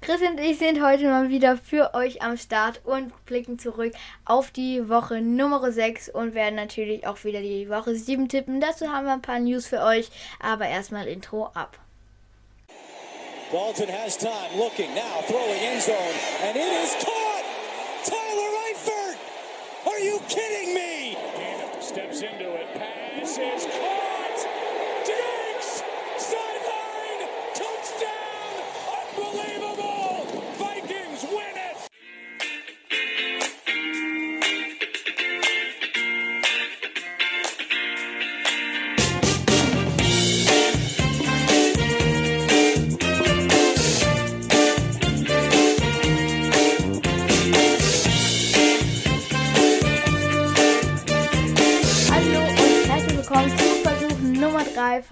Chris und ich sind heute mal wieder für euch am Start und blicken zurück auf die Woche Nummer 6 und werden natürlich auch wieder die Woche 7 tippen. Dazu haben wir ein paar News für euch, aber erstmal Intro ab. Dalton has time, looking now, throwing in zone, and it is caught! Tyler Eifert! Are you kidding me? steps into it, pass is caught!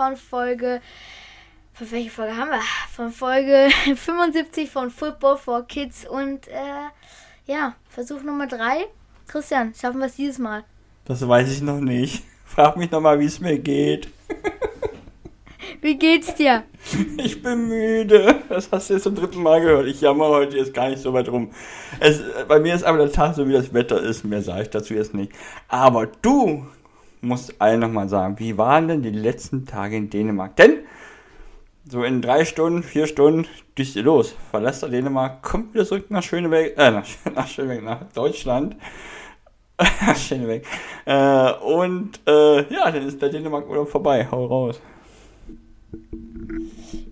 Von Folge. Von welche Folge haben wir? Von Folge 75 von Football for Kids und äh, ja, Versuch Nummer 3. Christian, schaffen wir es dieses Mal? Das weiß ich noch nicht. Frag mich noch mal, wie es mir geht. Wie geht's dir? Ich bin müde. Das hast du jetzt zum dritten Mal gehört. Ich jammer heute jetzt gar nicht so weit rum. Es, bei mir ist aber der Tag so, wie das Wetter ist. Mehr sage ich dazu jetzt nicht. Aber du musst allen nochmal sagen, wie waren denn die letzten Tage in Dänemark? Denn so in drei Stunden, vier Stunden düst ihr los. Verlässt ihr Dänemark, kommt wieder zurück nach Schöneberg, äh, nach, nach Schöneberg, nach Deutschland. Schöneberg. Äh, und äh, ja, dann ist der Dänemark-Urlaub vorbei. Hau raus.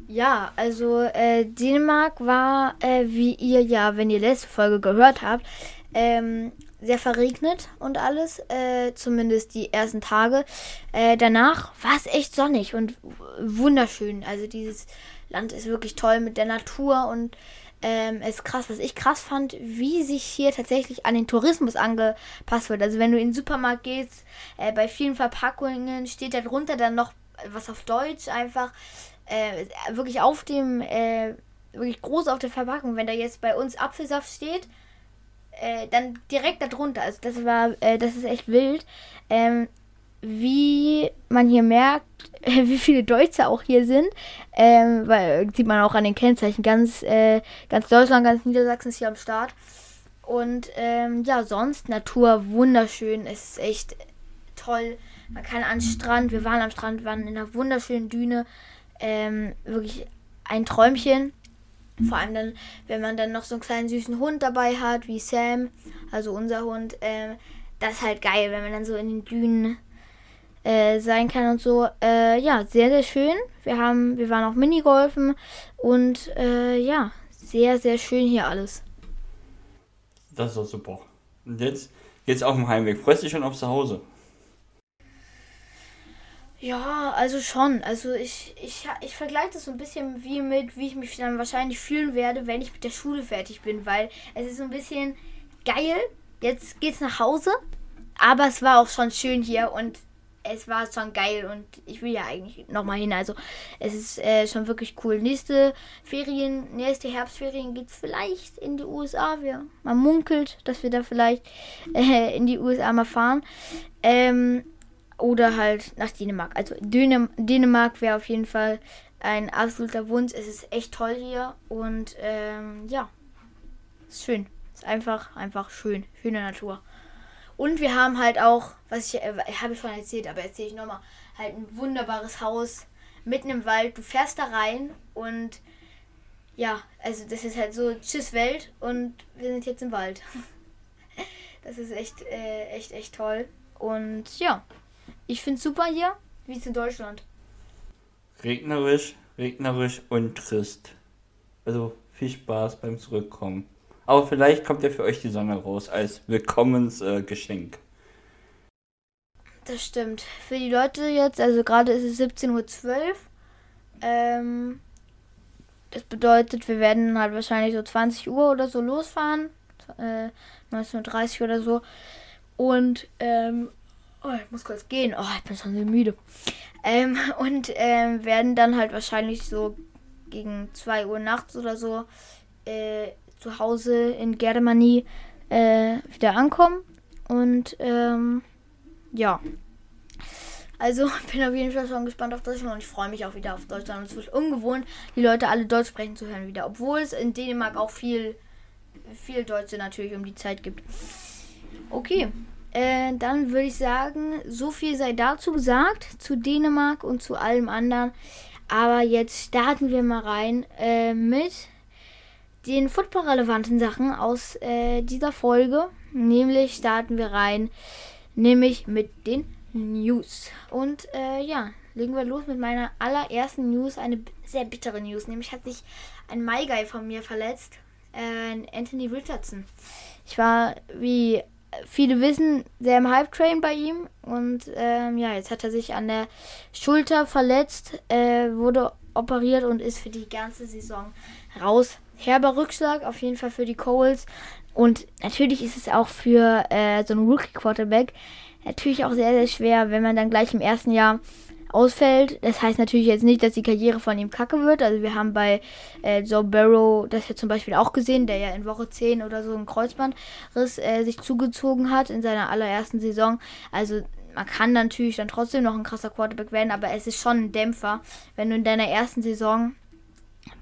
Ja, also äh, Dänemark war, äh, wie ihr ja, wenn ihr letzte Folge gehört habt, ähm, sehr verregnet und alles, äh, zumindest die ersten Tage. Äh, danach war es echt sonnig und wunderschön. Also dieses Land ist wirklich toll mit der Natur und ähm, ist krass, was ich krass fand, wie sich hier tatsächlich an den Tourismus angepasst wird. Also wenn du in den Supermarkt gehst, äh, bei vielen Verpackungen steht da drunter dann noch was auf Deutsch einfach äh, wirklich auf dem, äh, wirklich groß auf der Verpackung. Wenn da jetzt bei uns Apfelsaft steht, äh, dann direkt darunter. Also das war, äh, das ist echt wild. Ähm, wie man hier merkt, wie viele Deutsche auch hier sind, ähm, weil sieht man auch an den Kennzeichen. Ganz, äh, ganz Deutschland, ganz Niedersachsen ist hier am Start. Und ähm, ja, sonst Natur wunderschön. Es ist echt toll. Man kann an den Strand, wir waren am Strand, waren in einer wunderschönen Düne. Ähm, wirklich ein Träumchen. Vor allem dann, wenn man dann noch so einen kleinen süßen Hund dabei hat, wie Sam, also unser Hund. Ähm, das ist halt geil, wenn man dann so in den Dünen äh, sein kann und so. Äh, ja, sehr, sehr schön. Wir haben, wir waren auch Minigolfen und äh, ja, sehr, sehr schön hier alles. Das ist doch super. Und jetzt geht's auf dem Heimweg. Freust dich schon auf zu Hause? Ja, also schon. Also ich, ich, ich vergleiche das so ein bisschen wie mit, wie ich mich dann wahrscheinlich fühlen werde, wenn ich mit der Schule fertig bin, weil es ist so ein bisschen geil. Jetzt geht's nach Hause, aber es war auch schon schön hier und es war schon geil und ich will ja eigentlich nochmal hin. Also es ist äh, schon wirklich cool. Nächste Ferien, nächste Herbstferien geht's vielleicht in die USA. Wir, man munkelt, dass wir da vielleicht äh, in die USA mal fahren. Ähm, oder halt nach Dänemark. Also Dänem Dänemark wäre auf jeden Fall ein absoluter Wunsch. Es ist echt toll hier und ähm, ja, ist schön. Ist einfach, einfach schön. Schöne Natur. Und wir haben halt auch, was ich, äh, habe schon erzählt, aber erzähle ich nochmal, halt ein wunderbares Haus mitten im Wald. Du fährst da rein und ja, also das ist halt so Tschüss Welt und wir sind jetzt im Wald. Das ist echt, äh, echt, echt toll. Und ja, ich finde es super hier, wie es in Deutschland. Regnerisch, regnerisch und trist. Also viel Spaß beim Zurückkommen. Aber vielleicht kommt ja für euch die Sonne raus als Willkommensgeschenk. Äh, das stimmt. Für die Leute jetzt, also gerade ist es 17.12 Uhr. Ähm, das bedeutet, wir werden halt wahrscheinlich so 20 Uhr oder so losfahren. Äh, 19.30 Uhr oder so. Und, ähm, oh, ich muss kurz gehen. Oh, ich bin schon so müde. Ähm, und ähm, werden dann halt wahrscheinlich so gegen 2 Uhr nachts oder so äh, zu Hause in Germany äh, wieder ankommen. Und ähm, ja. Also bin auf jeden Fall schon gespannt auf Deutschland und ich freue mich auch wieder auf Deutschland. Und es wird ungewohnt, die Leute alle Deutsch sprechen zu hören wieder. Obwohl es in Dänemark auch viel, viel Deutsche natürlich um die Zeit gibt. Okay, äh, dann würde ich sagen, so viel sei dazu gesagt, zu Dänemark und zu allem anderen. Aber jetzt starten wir mal rein äh, mit den football-relevanten Sachen aus äh, dieser Folge. Nämlich starten wir rein, nämlich mit den News. Und äh, ja, legen wir los mit meiner allerersten News. Eine sehr bittere News. Nämlich hat sich ein MyGuy von mir verletzt. Äh, Anthony Richardson. Ich war, wie viele wissen, sehr im Hype-Train bei ihm. Und ähm, ja, jetzt hat er sich an der Schulter verletzt, äh, wurde operiert und ist für die ganze Saison raus. Herber Rückschlag auf jeden Fall für die Coles. Und natürlich ist es auch für äh, so einen Rookie-Quarterback natürlich auch sehr, sehr schwer, wenn man dann gleich im ersten Jahr ausfällt. Das heißt natürlich jetzt nicht, dass die Karriere von ihm kacke wird. Also wir haben bei äh, Joe Barrow das ja zum Beispiel auch gesehen, der ja in Woche 10 oder so einen Kreuzbandriss äh, sich zugezogen hat in seiner allerersten Saison. Also man kann natürlich dann trotzdem noch ein krasser Quarterback werden, aber es ist schon ein Dämpfer, wenn du in deiner ersten Saison,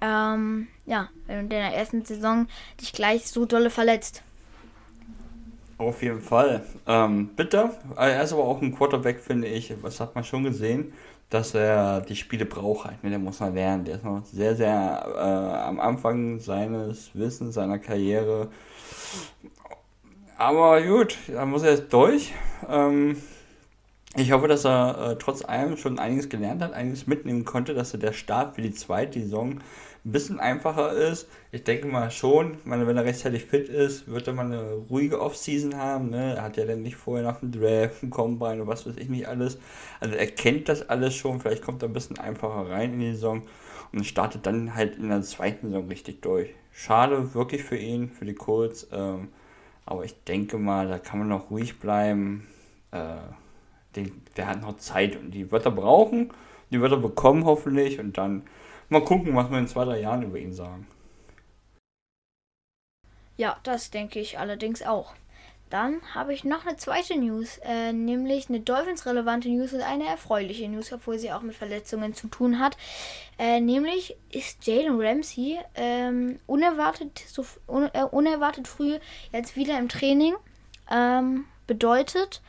ähm, ja, wenn du in deiner ersten Saison dich gleich so dolle verletzt. Auf jeden Fall. Ähm, bitter. Er ist aber auch ein Quarterback, finde ich. Was hat man schon gesehen? Dass er die Spiele braucht halt. Der muss mal lernen. Der ist noch sehr, sehr äh, am Anfang seines Wissens, seiner Karriere. Aber gut, da muss er jetzt durch. Ähm, ich hoffe, dass er äh, trotz allem schon einiges gelernt hat, einiges mitnehmen konnte, dass er der Start für die zweite Saison ein bisschen einfacher ist. Ich denke mal schon, meine, wenn er rechtzeitig fit ist, wird er mal eine ruhige Offseason haben. Ne? Er hat ja dann nicht vorher nach dem Draft, ein Combine und was weiß ich nicht alles. Also er kennt das alles schon, vielleicht kommt er ein bisschen einfacher rein in die Saison und startet dann halt in der zweiten Saison richtig durch. Schade wirklich für ihn, für die Colts. Ähm, aber ich denke mal, da kann man noch ruhig bleiben. Äh, den, der hat noch Zeit und die wird er brauchen, die wird er bekommen hoffentlich und dann Mal gucken, was wir in zwei, drei Jahren über ihn sagen. Ja, das denke ich allerdings auch. Dann habe ich noch eine zweite News, äh, nämlich eine Dolphins-relevante News und eine erfreuliche News, obwohl sie auch mit Verletzungen zu tun hat. Äh, nämlich ist Jalen Ramsey ähm, unerwartet, so, un, äh, unerwartet früh jetzt wieder im Training. Ähm, bedeutet,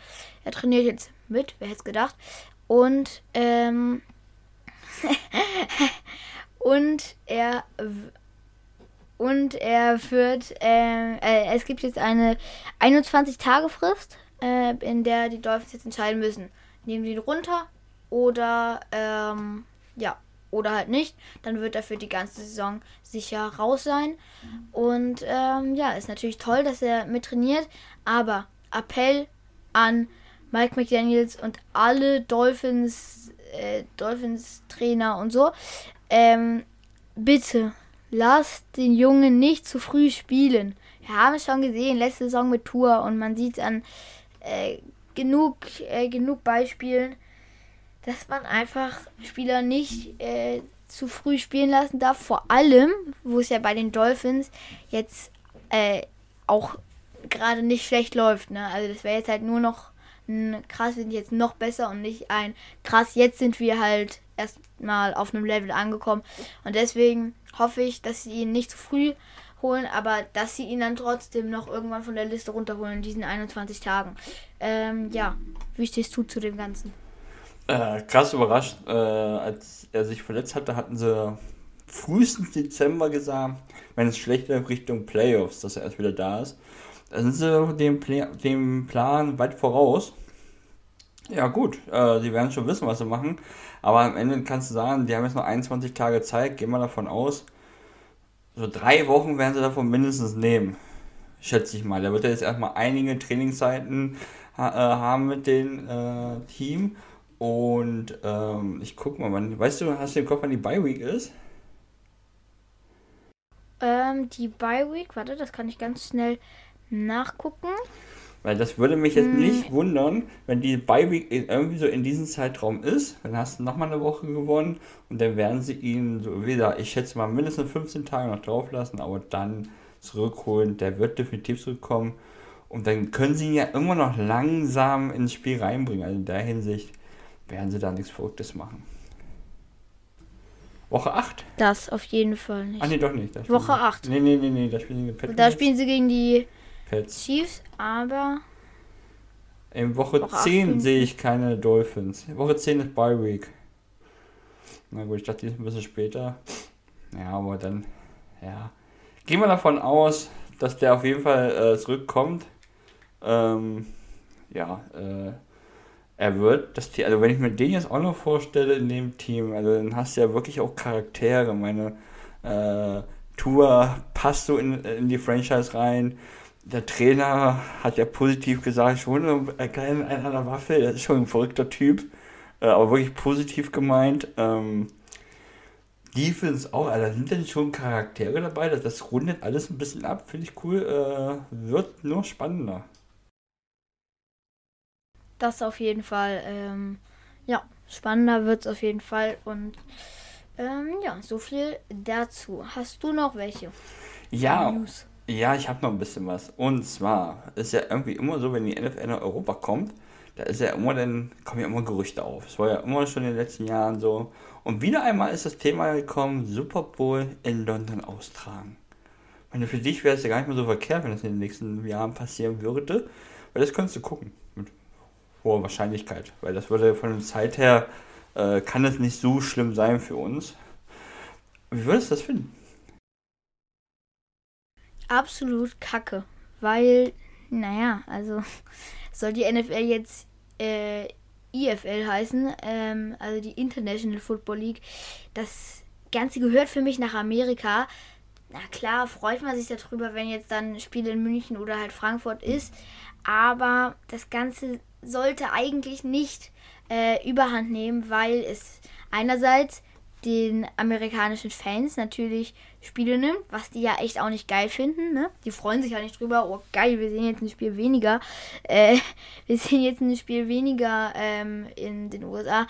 er trainiert jetzt mit, wer hätte es gedacht. Und ähm, und er und er wird äh, äh, es gibt jetzt eine 21 Tage Frist, äh, in der die Dolphins jetzt entscheiden müssen, nehmen sie ihn runter oder ähm, ja oder halt nicht, dann wird er für die ganze Saison sicher raus sein. Und ähm, ja, ist natürlich toll, dass er mit trainiert, aber Appell an Mike McDaniels und alle Dolphins, äh, Dolphins Trainer und so. Ähm, bitte, lasst den Jungen nicht zu früh spielen. Wir haben es schon gesehen, letzte Saison mit Tour und man sieht es an äh, genug, äh, genug Beispielen, dass man einfach Spieler nicht äh, zu früh spielen lassen darf. Vor allem, wo es ja bei den Dolphins jetzt äh, auch gerade nicht schlecht läuft. Ne? Also das wäre jetzt halt nur noch krass, wir sind jetzt noch besser und nicht ein krass, jetzt sind wir halt erstmal auf einem Level angekommen. Und deswegen hoffe ich, dass sie ihn nicht zu früh holen, aber dass sie ihn dann trotzdem noch irgendwann von der Liste runterholen in diesen 21 Tagen. Ähm, ja, wie stehst du zu dem Ganzen? Äh, krass überrascht, äh, als er sich verletzt hatte, hatten sie frühestens Dezember gesagt, wenn es schlecht läuft Richtung Playoffs, dass er erst wieder da ist. Da sind sie dem, Pla dem Plan weit voraus. Ja gut, äh, sie werden schon wissen, was sie machen. Aber am Ende kannst du sagen, die haben jetzt noch 21 Tage Zeit, gehen wir davon aus. So drei Wochen werden sie davon mindestens nehmen. Schätze ich mal. Da wird er jetzt erstmal einige Trainingszeiten ha äh, haben mit dem äh, Team. Und ähm, ich guck mal, wann, weißt du, hast du im Kopf, wann die Bye Week ist? Ähm, die Bye Week, warte, das kann ich ganz schnell nachgucken. Weil das würde mich jetzt hm. nicht wundern, wenn die Bye-Week irgendwie so in diesem Zeitraum ist. Dann hast du nochmal eine Woche gewonnen und dann werden sie ihn so wieder, ich schätze mal, mindestens 15 Tage noch drauf lassen, aber dann zurückholen. Der wird definitiv zurückkommen. Und dann können sie ihn ja immer noch langsam ins Spiel reinbringen. Also in der Hinsicht werden sie da nichts Verrücktes machen. Woche 8? Das auf jeden Fall nicht. Ah, nee, doch nicht. Woche 8. Nee, nee, nee, nee, da spielen sie gegen Patriots. Da spielen sie gegen die Pets. Chiefs, aber. In Woche, Woche 10 sehe ich keine Dolphins. Woche 10 ist Bye Week. Na gut, ich dachte, die ist ein bisschen später. Ja, aber dann, ja. Gehen wir davon aus, dass der auf jeden Fall äh, zurückkommt. Ähm, ja, äh, er wird das Team, also wenn ich mir den jetzt auch noch vorstelle in dem Team, also dann hast du ja wirklich auch Charaktere. Meine äh, Tour passt so in, in die Franchise rein. Der Trainer hat ja positiv gesagt, schon ein an der Waffe, das ist schon ein verrückter Typ, äh, aber wirklich positiv gemeint. Ähm, Defense auch, also da sind dann schon Charaktere dabei, das, das rundet alles ein bisschen ab, finde ich cool, äh, wird nur spannender. Das auf jeden Fall, ähm, ja, spannender wird es auf jeden Fall und ähm, ja, so viel dazu. Hast du noch welche? Ja, News? Ja, ich habe noch ein bisschen was. Und zwar ist ja irgendwie immer so, wenn die NFL nach Europa kommt, da ist ja immer dann, kommen ja immer Gerüchte auf. Es war ja immer schon in den letzten Jahren so. Und wieder einmal ist das Thema gekommen, Super Bowl in London austragen. Ich meine, für dich wäre es ja gar nicht mehr so verkehrt, wenn das in den nächsten Jahren passieren würde, weil das könntest du gucken. Mit hoher Wahrscheinlichkeit. Weil das würde von der Zeit her, äh, kann es nicht so schlimm sein für uns. Wie würdest du das finden? Absolut kacke. Weil, naja, also soll die NFL jetzt äh, IFL heißen, ähm, also die International Football League. Das Ganze gehört für mich nach Amerika. Na klar, freut man sich darüber, wenn jetzt dann ein Spiel in München oder halt Frankfurt ist. Aber das Ganze sollte eigentlich nicht äh, überhand nehmen, weil es einerseits den amerikanischen Fans natürlich Spiele nimmt, was die ja echt auch nicht geil finden. Ne? Die freuen sich ja nicht drüber, oh geil, wir sehen jetzt ein Spiel weniger. Äh, wir sehen jetzt ein Spiel weniger ähm, in den USA.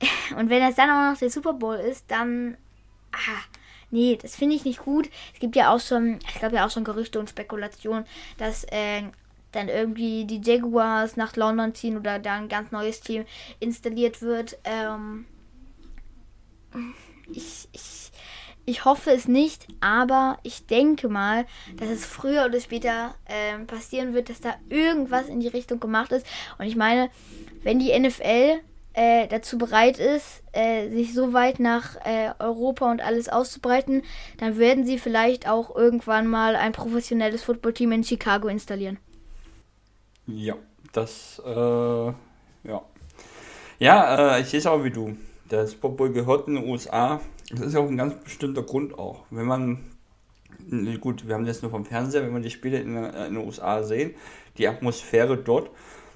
Und wenn das dann auch noch der Super Bowl ist, dann. Ah, nee, das finde ich nicht gut. Es gibt ja auch schon, ich glaube ja auch schon Gerüchte und Spekulationen, dass äh, dann irgendwie die Jaguars nach London ziehen oder da ein ganz neues Team installiert wird. Ähm, ich, ich, ich hoffe es nicht, aber ich denke mal, dass es früher oder später äh, passieren wird, dass da irgendwas in die Richtung gemacht ist. Und ich meine, wenn die NFL äh, dazu bereit ist, äh, sich so weit nach äh, Europa und alles auszubreiten, dann werden sie vielleicht auch irgendwann mal ein professionelles Footballteam in Chicago installieren. Ja, das, äh, ja. Ja, äh, ich sehe es auch wie du. Der Super Bowl gehört in den USA. Das ist ja auch ein ganz bestimmter Grund auch. Wenn man, gut, wir haben das nur vom Fernseher, wenn man die Spiele in, in den USA sehen, die Atmosphäre dort,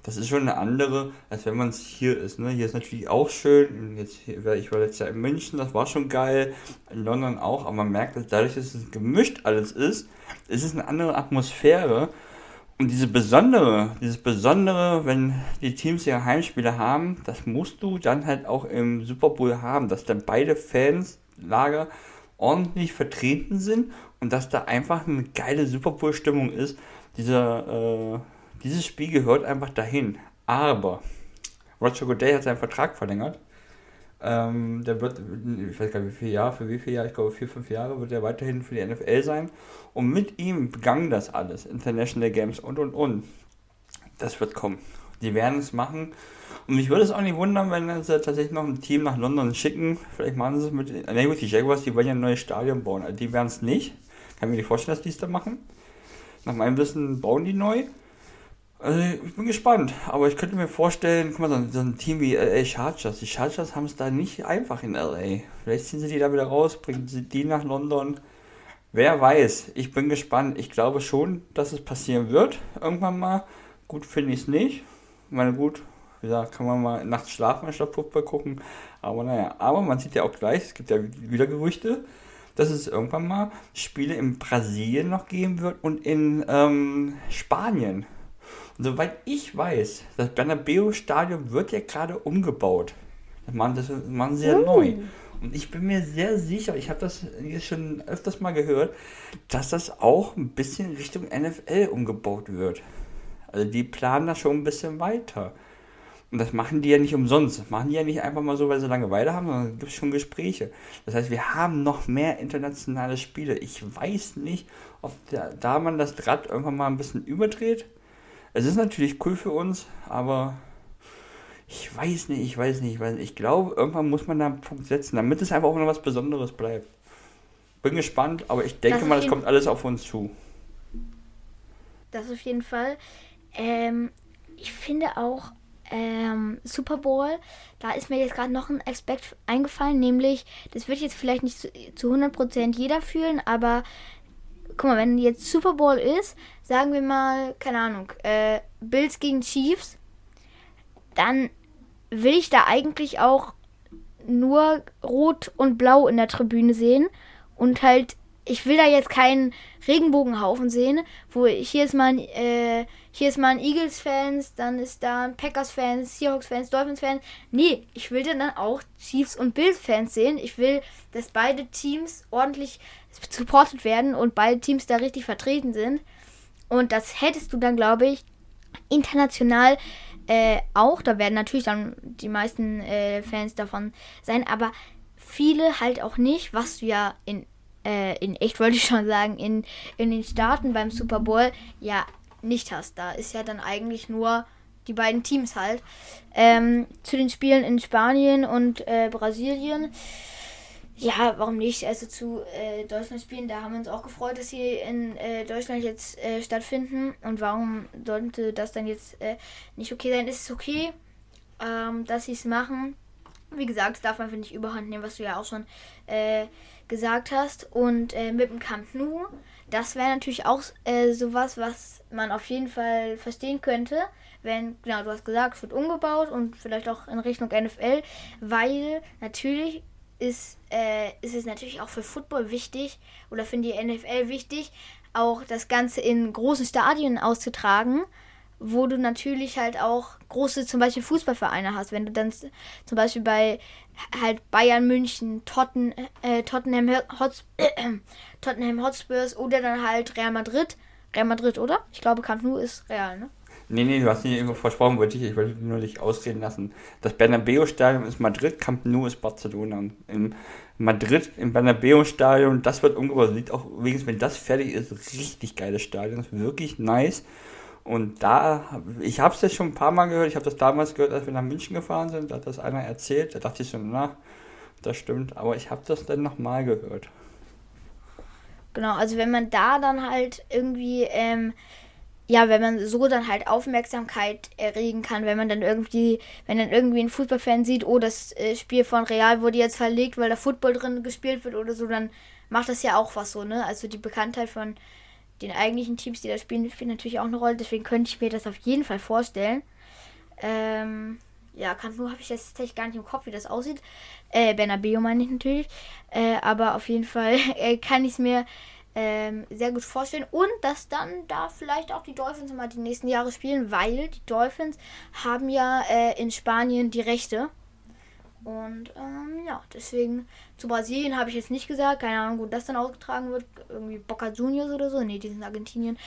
das ist schon eine andere, als wenn man es hier ist. Ne? Hier ist natürlich auch schön. Jetzt, ich war letztes Jahr in München, das war schon geil. In London auch, aber man merkt, dass dadurch, dass es gemischt alles ist, ist es eine andere Atmosphäre. Und diese besondere, dieses Besondere, wenn die Teams ihre Heimspiele haben, das musst du dann halt auch im Super Bowl haben, dass dann beide Fanslager ordentlich vertreten sind und dass da einfach eine geile Super Bowl-Stimmung ist. Dieser, äh, dieses Spiel gehört einfach dahin. Aber Roger Goodell hat seinen Vertrag verlängert ähm, der wird, ich weiß gar nicht wie viele Jahre, für wie viele Jahre, ich glaube vier, fünf Jahre wird er weiterhin für die NFL sein. Und mit ihm begann das alles, International Games und und und. Das wird kommen. Die werden es machen. Und mich würde es auch nicht wundern, wenn sie tatsächlich noch ein Team nach London schicken. Vielleicht machen sie es mit, ne gut, die Jaguars, die wollen ja ein neues Stadion bauen. Also die werden es nicht. Kann mir nicht vorstellen, dass die es da machen. Nach meinem Wissen bauen die neu. Also ich bin gespannt, aber ich könnte mir vorstellen, guck mal, so ein, so ein Team wie LA Chargers, die Chargers haben es da nicht einfach in LA. Vielleicht ziehen sie die da wieder raus, bringen sie die nach London. Wer weiß, ich bin gespannt. Ich glaube schon, dass es passieren wird, irgendwann mal. Gut finde ich es nicht. Ich meine, gut, wie gesagt, kann man mal nachts schlafen anstatt Fußball gucken. Aber naja, aber man sieht ja auch gleich, es gibt ja wieder Gerüchte, dass es irgendwann mal Spiele in Brasilien noch geben wird und in ähm, Spanien. Und soweit ich weiß, das Bernabeu-Stadion wird ja gerade umgebaut. Das machen, das machen sie ja uh. neu. Und ich bin mir sehr sicher, ich habe das jetzt schon öfters mal gehört, dass das auch ein bisschen Richtung NFL umgebaut wird. Also die planen da schon ein bisschen weiter. Und das machen die ja nicht umsonst. Das machen die ja nicht einfach mal so, weil sie Langeweile haben, sondern gibt es schon Gespräche. Das heißt, wir haben noch mehr internationale Spiele. Ich weiß nicht, ob da, da man das Rad irgendwann mal ein bisschen überdreht. Es ist natürlich cool für uns, aber ich weiß nicht, ich weiß nicht, ich weiß nicht. Ich glaube, irgendwann muss man da einen Punkt setzen, damit es einfach auch noch was Besonderes bleibt. Bin gespannt, aber ich denke das mal, das kommt alles auf uns zu. Das auf jeden Fall. Ähm, ich finde auch ähm, Super Bowl, da ist mir jetzt gerade noch ein Aspekt eingefallen, nämlich, das wird jetzt vielleicht nicht zu, zu 100% jeder fühlen, aber guck mal, wenn jetzt Super Bowl ist, sagen wir mal, keine Ahnung, äh, Bills gegen Chiefs, dann will ich da eigentlich auch nur Rot und Blau in der Tribüne sehen und halt, ich will da jetzt keinen Regenbogenhaufen sehen, wo hier ist man, äh, hier ist mal Eagles-Fans, dann ist da ein Packers-Fans, Seahawks-Fans, Dolphins-Fans. Nee, ich will dann auch Chiefs- und Bills-Fans sehen. Ich will, dass beide Teams ordentlich supported werden und beide Teams da richtig vertreten sind. Und das hättest du dann, glaube ich, international äh, auch. Da werden natürlich dann die meisten äh, Fans davon sein, aber viele halt auch nicht, was du ja in, äh, in echt wollte ich schon sagen, in, in den Staaten beim Super Bowl ja nicht hast. Da ist ja dann eigentlich nur die beiden Teams halt. Ähm, zu den Spielen in Spanien und äh, Brasilien. Ja, warum nicht? Also zu äh, Deutschland spielen, da haben wir uns auch gefreut, dass sie in äh, Deutschland jetzt äh, stattfinden. Und warum sollte das dann jetzt äh, nicht okay sein? Ist es okay, ähm, dass sie es machen? Wie gesagt, darf man, finde ich, überhand nehmen, was du ja auch schon äh, gesagt hast. Und äh, mit dem Camp Nou, das wäre natürlich auch sowas, was man auf jeden Fall verstehen könnte, wenn, genau, du hast gesagt, es wird umgebaut und vielleicht auch in Richtung NFL, weil natürlich ist, äh, ist es natürlich auch für Football wichtig oder für die NFL wichtig, auch das Ganze in großen Stadien auszutragen wo du natürlich halt auch große zum Beispiel Fußballvereine hast. Wenn du dann zum Beispiel bei halt Bayern München, Totten, äh, Tottenham, Hots äh, Tottenham Hotspurs oder dann halt Real Madrid. Real Madrid, oder? Ich glaube, Camp Nou ist Real, ne? Nee, nee, du hast nicht irgendwo versprochen, wollte ich, ich wollte nur dich ausreden lassen. Das Bernabeu-Stadion ist Madrid, Camp Nou ist Barcelona. In Madrid, im Bernabeu-Stadion, das wird umgebaut. Sieht auch, übrigens, wenn das fertig ist, richtig geiles Stadion. ist wirklich nice. Und da, ich habe es jetzt schon ein paar Mal gehört, ich habe das damals gehört, als wir nach München gefahren sind, da hat das einer erzählt, da dachte ich so, na, das stimmt, aber ich habe das dann nochmal gehört. Genau, also wenn man da dann halt irgendwie, ähm, ja, wenn man so dann halt Aufmerksamkeit erregen kann, wenn man dann irgendwie, wenn dann irgendwie ein Fußballfan sieht, oh, das äh, Spiel von Real wurde jetzt verlegt, weil da Football drin gespielt wird oder so, dann macht das ja auch was so, ne? Also die Bekanntheit von den eigentlichen Teams, die da spielen, spielen natürlich auch eine Rolle. Deswegen könnte ich mir das auf jeden Fall vorstellen. Ähm, ja, Kanto habe ich jetzt tatsächlich gar nicht im Kopf, wie das aussieht. Äh, Bernabeo meine ich natürlich. Äh, aber auf jeden Fall äh, kann ich es mir ähm, sehr gut vorstellen. Und dass dann da vielleicht auch die Dolphins mal die nächsten Jahre spielen, weil die Dolphins haben ja äh, in Spanien die Rechte. Und ähm, ja, deswegen zu Brasilien habe ich jetzt nicht gesagt. Keine Ahnung, wo das dann ausgetragen wird. Irgendwie Boca Juniors oder so. Nee, die sind Argentinien.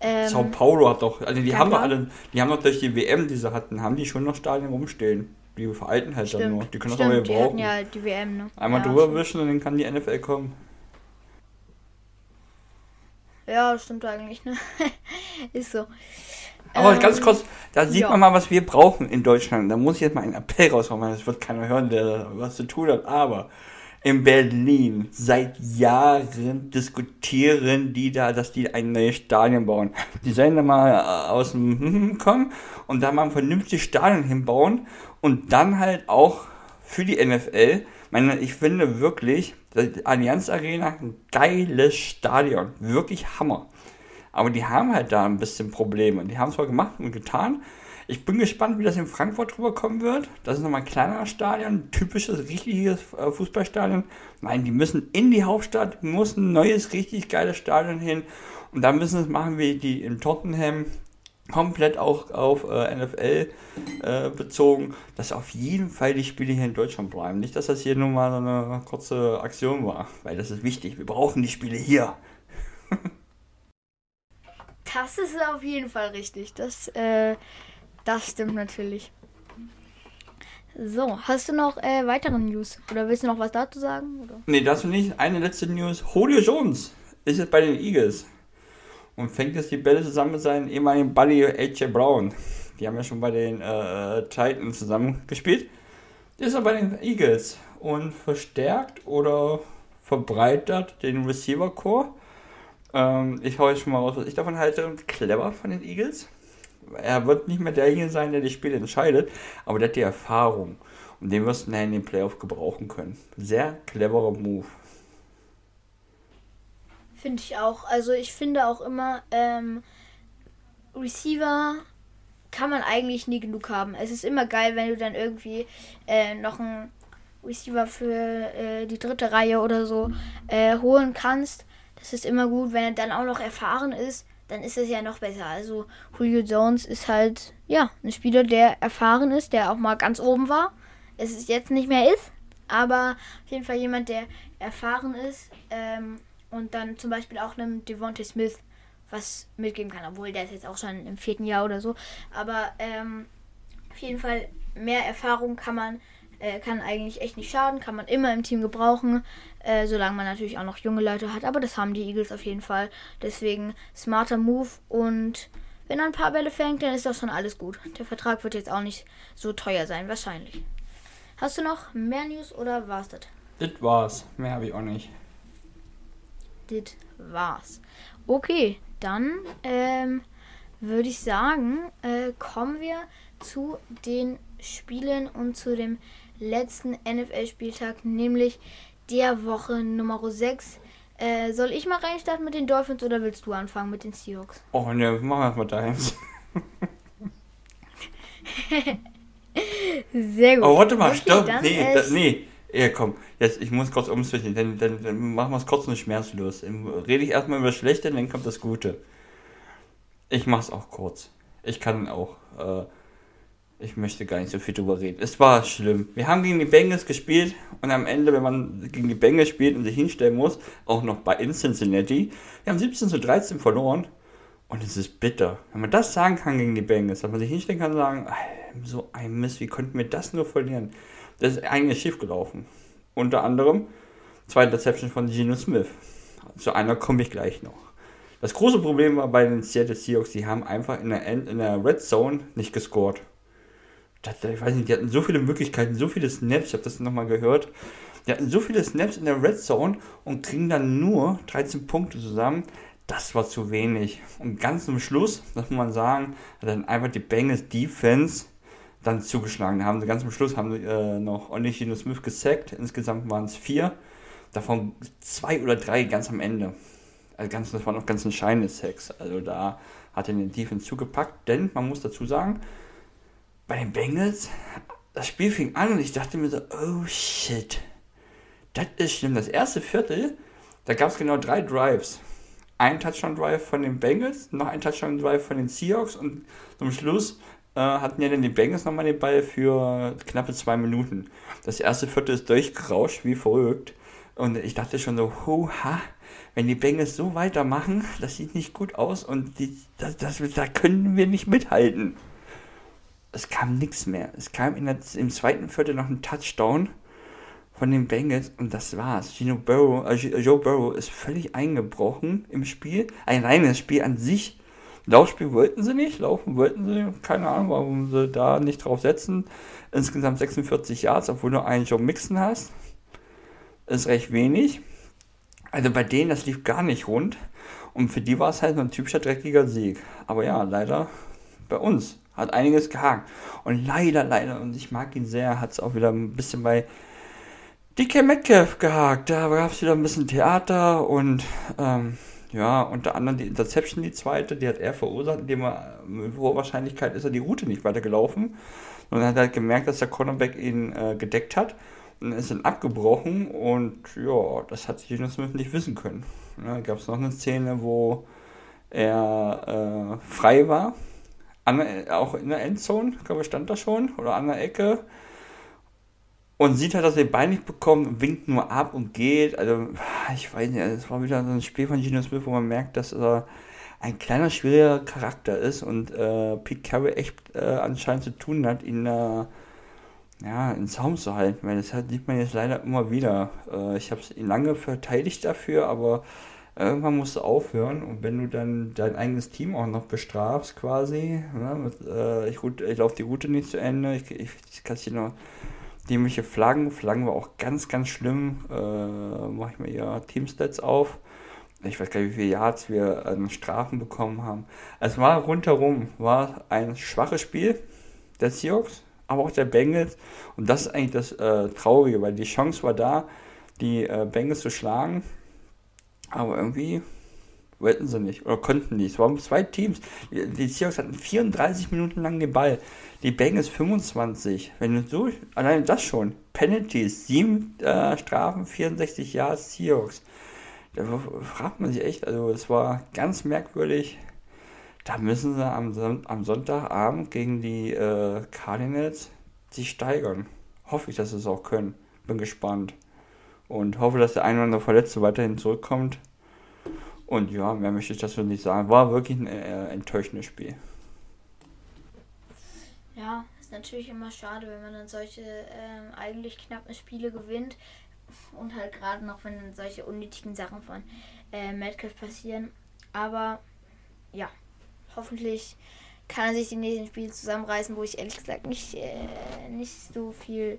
Ähm, Sao Paulo hat doch, also die haben doch alle, die haben doch durch die WM, die sie hatten, haben die schon noch Stadien rumstehen. Die veralten halt stimmt, dann nur. Die können stimmt, doch mal brauchen. ja die WM, ne? Einmal ja, drüber stimmt. wischen und dann kann die NFL kommen. Ja, stimmt eigentlich, ne? Ist so. Aber ähm, ganz kurz, da sieht ja. man mal, was wir brauchen in Deutschland. Da muss ich jetzt mal einen Appell raushauen, weil das wird keiner hören, der was zu tun hat. Aber in Berlin seit Jahren diskutieren die da, dass die ein neues Stadion bauen. Die sollen da mal äh, aus dem kommen und da mal ein vernünftiges Stadion hinbauen und dann halt auch für die NFL. Meine, ich finde wirklich, Allianz Arena ein geiles Stadion. Wirklich Hammer. Aber die haben halt da ein bisschen Probleme. Die haben es zwar gemacht und getan. Ich bin gespannt, wie das in Frankfurt rüberkommen wird. Das ist nochmal ein kleineres Stadion, typisches, richtiges äh, Fußballstadion. Nein, die müssen in die Hauptstadt, muss ein neues, richtig geiles Stadion hin. Und da müssen es machen wie die in Tottenham, komplett auch auf äh, NFL äh, bezogen, dass auf jeden Fall die Spiele hier in Deutschland bleiben. Nicht, dass das hier nur mal so eine kurze Aktion war, weil das ist wichtig. Wir brauchen die Spiele hier. Das ist auf jeden Fall richtig. Das, äh, das stimmt natürlich. So, hast du noch äh, weitere News? Oder willst du noch was dazu sagen? Oder? Nee, dazu nicht. Eine letzte News. Julio Jones ist jetzt bei den Eagles. Und fängt jetzt die Bälle zusammen mit seinem ehemaligen Buddy AJ Brown. Die haben ja schon bei den äh, Titans zusammen gespielt. Ist er bei den Eagles und verstärkt oder verbreitert den Receiver Core. Ähm, ich hau jetzt schon mal raus, was ich davon halte. Clever von den Eagles. Er wird nicht mehr derjenige sein, der die Spiele entscheidet, aber der hat die Erfahrung. Und den wirst du in den Playoff gebrauchen können. Sehr cleverer Move. Finde ich auch. Also ich finde auch immer, ähm, Receiver kann man eigentlich nie genug haben. Es ist immer geil, wenn du dann irgendwie äh, noch einen Receiver für äh, die dritte Reihe oder so äh, holen kannst. Das ist immer gut, wenn er dann auch noch erfahren ist, dann ist es ja noch besser. Also Julio Jones ist halt, ja, ein Spieler, der erfahren ist, der auch mal ganz oben war. Es ist jetzt nicht mehr ist, aber auf jeden Fall jemand, der erfahren ist ähm, und dann zum Beispiel auch einem Devontae Smith was mitgeben kann, obwohl der ist jetzt auch schon im vierten Jahr oder so. Aber ähm, auf jeden Fall mehr Erfahrung kann man äh, kann eigentlich echt nicht schaden, kann man immer im Team gebrauchen, äh, solange man natürlich auch noch junge Leute hat. Aber das haben die Eagles auf jeden Fall. Deswegen smarter Move und wenn er ein paar Bälle fängt, dann ist das schon alles gut. Der Vertrag wird jetzt auch nicht so teuer sein, wahrscheinlich. Hast du noch mehr News oder war's das? Das war's. Mehr habe ich auch nicht. Das war's. Okay, dann ähm, würde ich sagen, äh, kommen wir zu den Spielen und zu dem letzten NFL-Spieltag, nämlich der Woche Nummer 6. Äh, soll ich mal reinstarten mit den Dolphins oder willst du anfangen mit den Seahawks? Oh ne, mach erstmal deins. Sehr gut. Oh, warte mal, Okay, stopp. Nee, da, nee. Ja, komm, jetzt, ich muss kurz umswitchen, dann, dann, dann machen wir es kurz und schmerzlos. Ähm, Rede ich erstmal über das Schlechte, dann kommt das Gute. Ich mach's auch kurz. Ich kann auch, äh, ich möchte gar nicht so viel drüber reden. Es war schlimm. Wir haben gegen die Bengals gespielt und am Ende, wenn man gegen die Bengals spielt und sich hinstellen muss, auch noch bei in Cincinnati, wir haben 17 zu 13 verloren und es ist bitter. Wenn man das sagen kann gegen die Bengals, dass man sich hinstellen kann und sagen, "Ey, so ein Mist, wie konnten wir das nur verlieren? Das ist eigentlich schief gelaufen. Unter anderem zwei Interceptions von Geno Smith. Zu einer komme ich gleich noch. Das große Problem war bei den Seattle Seahawks, die haben einfach in der, End, in der Red Zone nicht gescored. Das, ich weiß nicht, die hatten so viele Möglichkeiten, so viele Snaps, ich habe das nochmal gehört. Die hatten so viele Snaps in der Red Zone und kriegen dann nur 13 Punkte zusammen. Das war zu wenig. Und ganz zum Schluss, das muss man sagen, hat dann einfach die Bengals Defense dann zugeschlagen. Haben sie ganz zum Schluss haben sie, äh, noch Onishino Smith gesackt. Insgesamt waren es vier. Davon zwei oder drei ganz am Ende. Also ganz, das waren noch ganz entscheidende Sacks. Also da hat er den Defense zugepackt. Denn man muss dazu sagen, bei den Bengals, das Spiel fing an und ich dachte mir so, oh shit. Das ist schlimm. Das erste Viertel, da gab es genau drei Drives. Ein Touchdown-Drive von den Bengals, noch ein Touchdown-Drive von den Seahawks und zum Schluss äh, hatten ja dann die Bengals nochmal den Ball für knappe zwei Minuten. Das erste Viertel ist durchgerauscht wie verrückt. Und ich dachte schon so, hoha, wenn die Bengals so weitermachen, das sieht nicht gut aus und die, das, das, da können wir nicht mithalten. Es kam nichts mehr. Es kam der, im zweiten Viertel noch ein Touchdown von den Bengals und das war's. Gino Burrow, äh, Joe Burrow ist völlig eingebrochen im Spiel. Allein das Spiel an sich. Laufspiel wollten sie nicht, laufen wollten sie, keine Ahnung, warum sie da nicht drauf setzen. Insgesamt 46 Yards, obwohl du einen Joe Mixon hast. Ist recht wenig. Also bei denen, das lief gar nicht rund. Und für die war es halt so ein typischer dreckiger Sieg. Aber ja, leider bei uns hat einiges gehakt. Und leider, leider, und ich mag ihn sehr, hat es auch wieder ein bisschen bei DK Metcalf gehakt. Da gab es wieder ein bisschen Theater und ähm, ja, unter anderem die Interception, die zweite, die hat er verursacht, indem er mit hoher Wahrscheinlichkeit ist er die Route nicht weitergelaufen. Und dann hat er halt gemerkt, dass der Cornerback ihn äh, gedeckt hat und ist dann abgebrochen und ja, das hat Geno Smith nicht wissen können. Da gab es noch eine Szene, wo er äh, frei war, an, auch in der Endzone, ich glaube, stand da schon, oder an der Ecke und sieht halt, dass er den Bein nicht bekommt, winkt nur ab und geht. Also, ich weiß nicht, es war wieder so ein Spiel von Geno Smith, wo man merkt, dass er ein kleiner, schwieriger Charakter ist und äh, Pete Carroll echt äh, anscheinend zu tun hat, ihn äh, ja, in Zaum zu halten, weil das sieht man jetzt leider immer wieder. Äh, ich habe es lange verteidigt dafür, aber irgendwann musst du aufhören und wenn du dann dein eigenes Team auch noch bestrafst quasi, ne, mit, äh, ich, ich laufe die Route nicht zu Ende, ich, ich, ich kassiere noch dämliche Flaggen, Flaggen war auch ganz, ganz schlimm, äh, mache ich mir ja Teamstats auf. Ich weiß gar nicht, wie viele Yards wir an Strafen bekommen haben. Es war rundherum, war ein schwaches Spiel der Seahawks, aber auch der Bengals. Und das ist eigentlich das äh, Traurige, weil die Chance war da, die äh, Bengals zu schlagen. Aber irgendwie wollten sie nicht oder konnten nicht. Es waren zwei Teams. Die Seahawks hatten 34 Minuten lang den Ball. Die Bengals 25. Wenn du so, allein das schon. Penalties, 7 äh, Strafen, 64 Jahre Seahawks. Da fragt man sich echt, also es war ganz merkwürdig. Da müssen sie am, am Sonntagabend gegen die äh, Cardinals sich steigern. Hoffe ich, dass sie es auch können. Bin gespannt. Und hoffe, dass der ein oder andere Verletzte weiterhin zurückkommt. Und ja, mehr möchte ich dazu nicht sagen. War wirklich ein äh, enttäuschendes Spiel. Ja, ist natürlich immer schade, wenn man dann solche ähm, eigentlich knappen Spiele gewinnt. Und halt gerade noch, wenn dann solche unnötigen Sachen von äh, Metcalf passieren. Aber ja, hoffentlich kann er sich die nächsten Spiele zusammenreißen, wo ich ehrlich gesagt nicht, äh, nicht so viel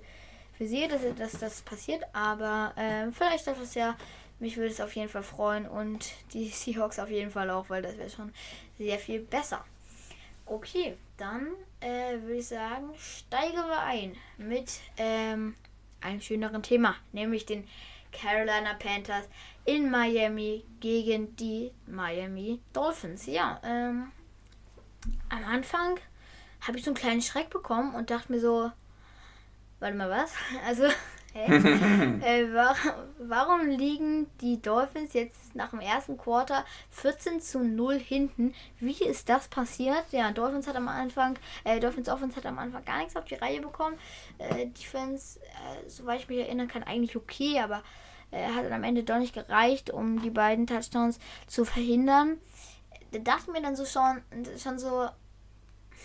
für sehe, dass, dass das passiert. Aber äh, vielleicht darf es ja mich würde es auf jeden Fall freuen und die Seahawks auf jeden Fall auch, weil das wäre schon sehr viel besser. Okay, dann äh, würde ich sagen, steigen wir ein mit ähm, einem schöneren Thema, nämlich den Carolina Panthers in Miami gegen die Miami Dolphins. Ja, ähm, am Anfang habe ich so einen kleinen Schreck bekommen und dachte mir so, warte mal was? Also äh, war, warum liegen die Dolphins jetzt nach dem ersten Quarter 14 zu 0 hinten? Wie ist das passiert? Ja, Dolphins hat am Anfang, äh, Dolphins Offense hat am Anfang gar nichts auf die Reihe bekommen. Äh, Defense, äh, soweit ich mich erinnern kann, eigentlich okay, aber äh, hat dann am Ende doch nicht gereicht, um die beiden Touchdowns zu verhindern. Da dachte mir dann so schon, schon so,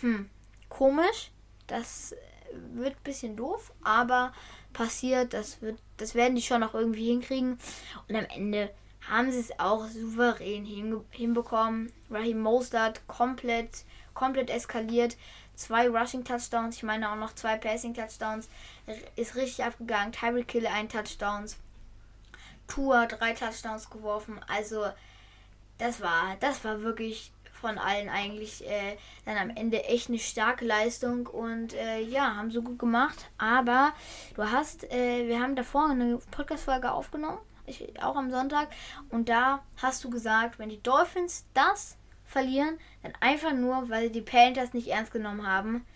hm, komisch. Das wird ein bisschen doof, aber passiert. Das, wird, das werden die schon noch irgendwie hinkriegen. Und am Ende haben sie es auch souverän hinbekommen. Raheem Mostert komplett, komplett eskaliert. Zwei Rushing Touchdowns, ich meine auch noch zwei Passing Touchdowns. Ist richtig abgegangen. Tyreek Kill ein Touchdowns. Tour drei Touchdowns geworfen. Also das war, das war wirklich von allen eigentlich äh, dann am Ende echt eine starke Leistung und äh, ja, haben so gut gemacht. Aber du hast, äh, wir haben davor eine Podcast-Folge aufgenommen, ich, auch am Sonntag, und da hast du gesagt, wenn die Dolphins das verlieren, dann einfach nur, weil die Panthers nicht ernst genommen haben.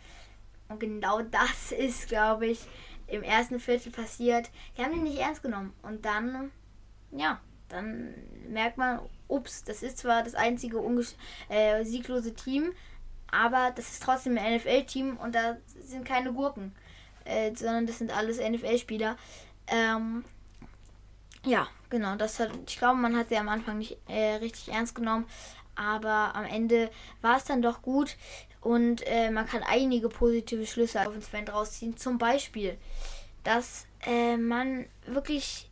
Und genau das ist, glaube ich, im ersten Viertel passiert. Die haben die nicht ernst genommen. Und dann, ja, dann merkt man, ups, das ist zwar das einzige äh, sieglose Team, aber das ist trotzdem ein NFL-Team und da sind keine Gurken, äh, sondern das sind alles NFL-Spieler. Ähm, ja, genau, das hat, ich glaube, man hat sie am Anfang nicht äh, richtig ernst genommen, aber am Ende war es dann doch gut und äh, man kann einige positive Schlüsse auf den Sven draus ziehen. Zum Beispiel, dass äh, man wirklich,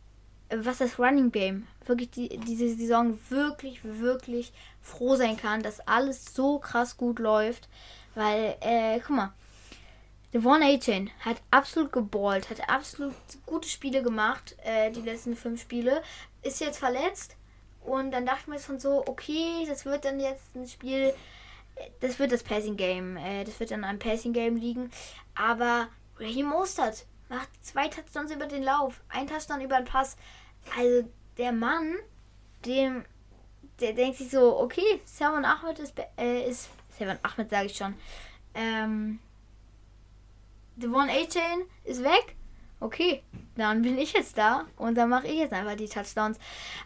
was das Running Game wirklich die, diese Saison wirklich, wirklich froh sein kann, dass alles so krass gut läuft. Weil, äh, guck mal, Devon A-Chain hat absolut geballt, hat absolut gute Spiele gemacht, äh, die letzten fünf Spiele. Ist jetzt verletzt. Und dann dachte mir schon so, okay, das wird dann jetzt ein Spiel, das wird das Passing Game, äh, das wird dann ein Passing Game liegen. Aber Raheem Mostert macht zwei Touchdowns über den Lauf, ein Touchdown über den Pass. Also der Mann, dem, der denkt sich so, okay, Seven Ahmed ist, äh, ist Seven Ahmed sage ich schon, ähm, Devon A-Chain ist weg. Okay, dann bin ich jetzt da und dann mache ich jetzt einfach die Touchdowns.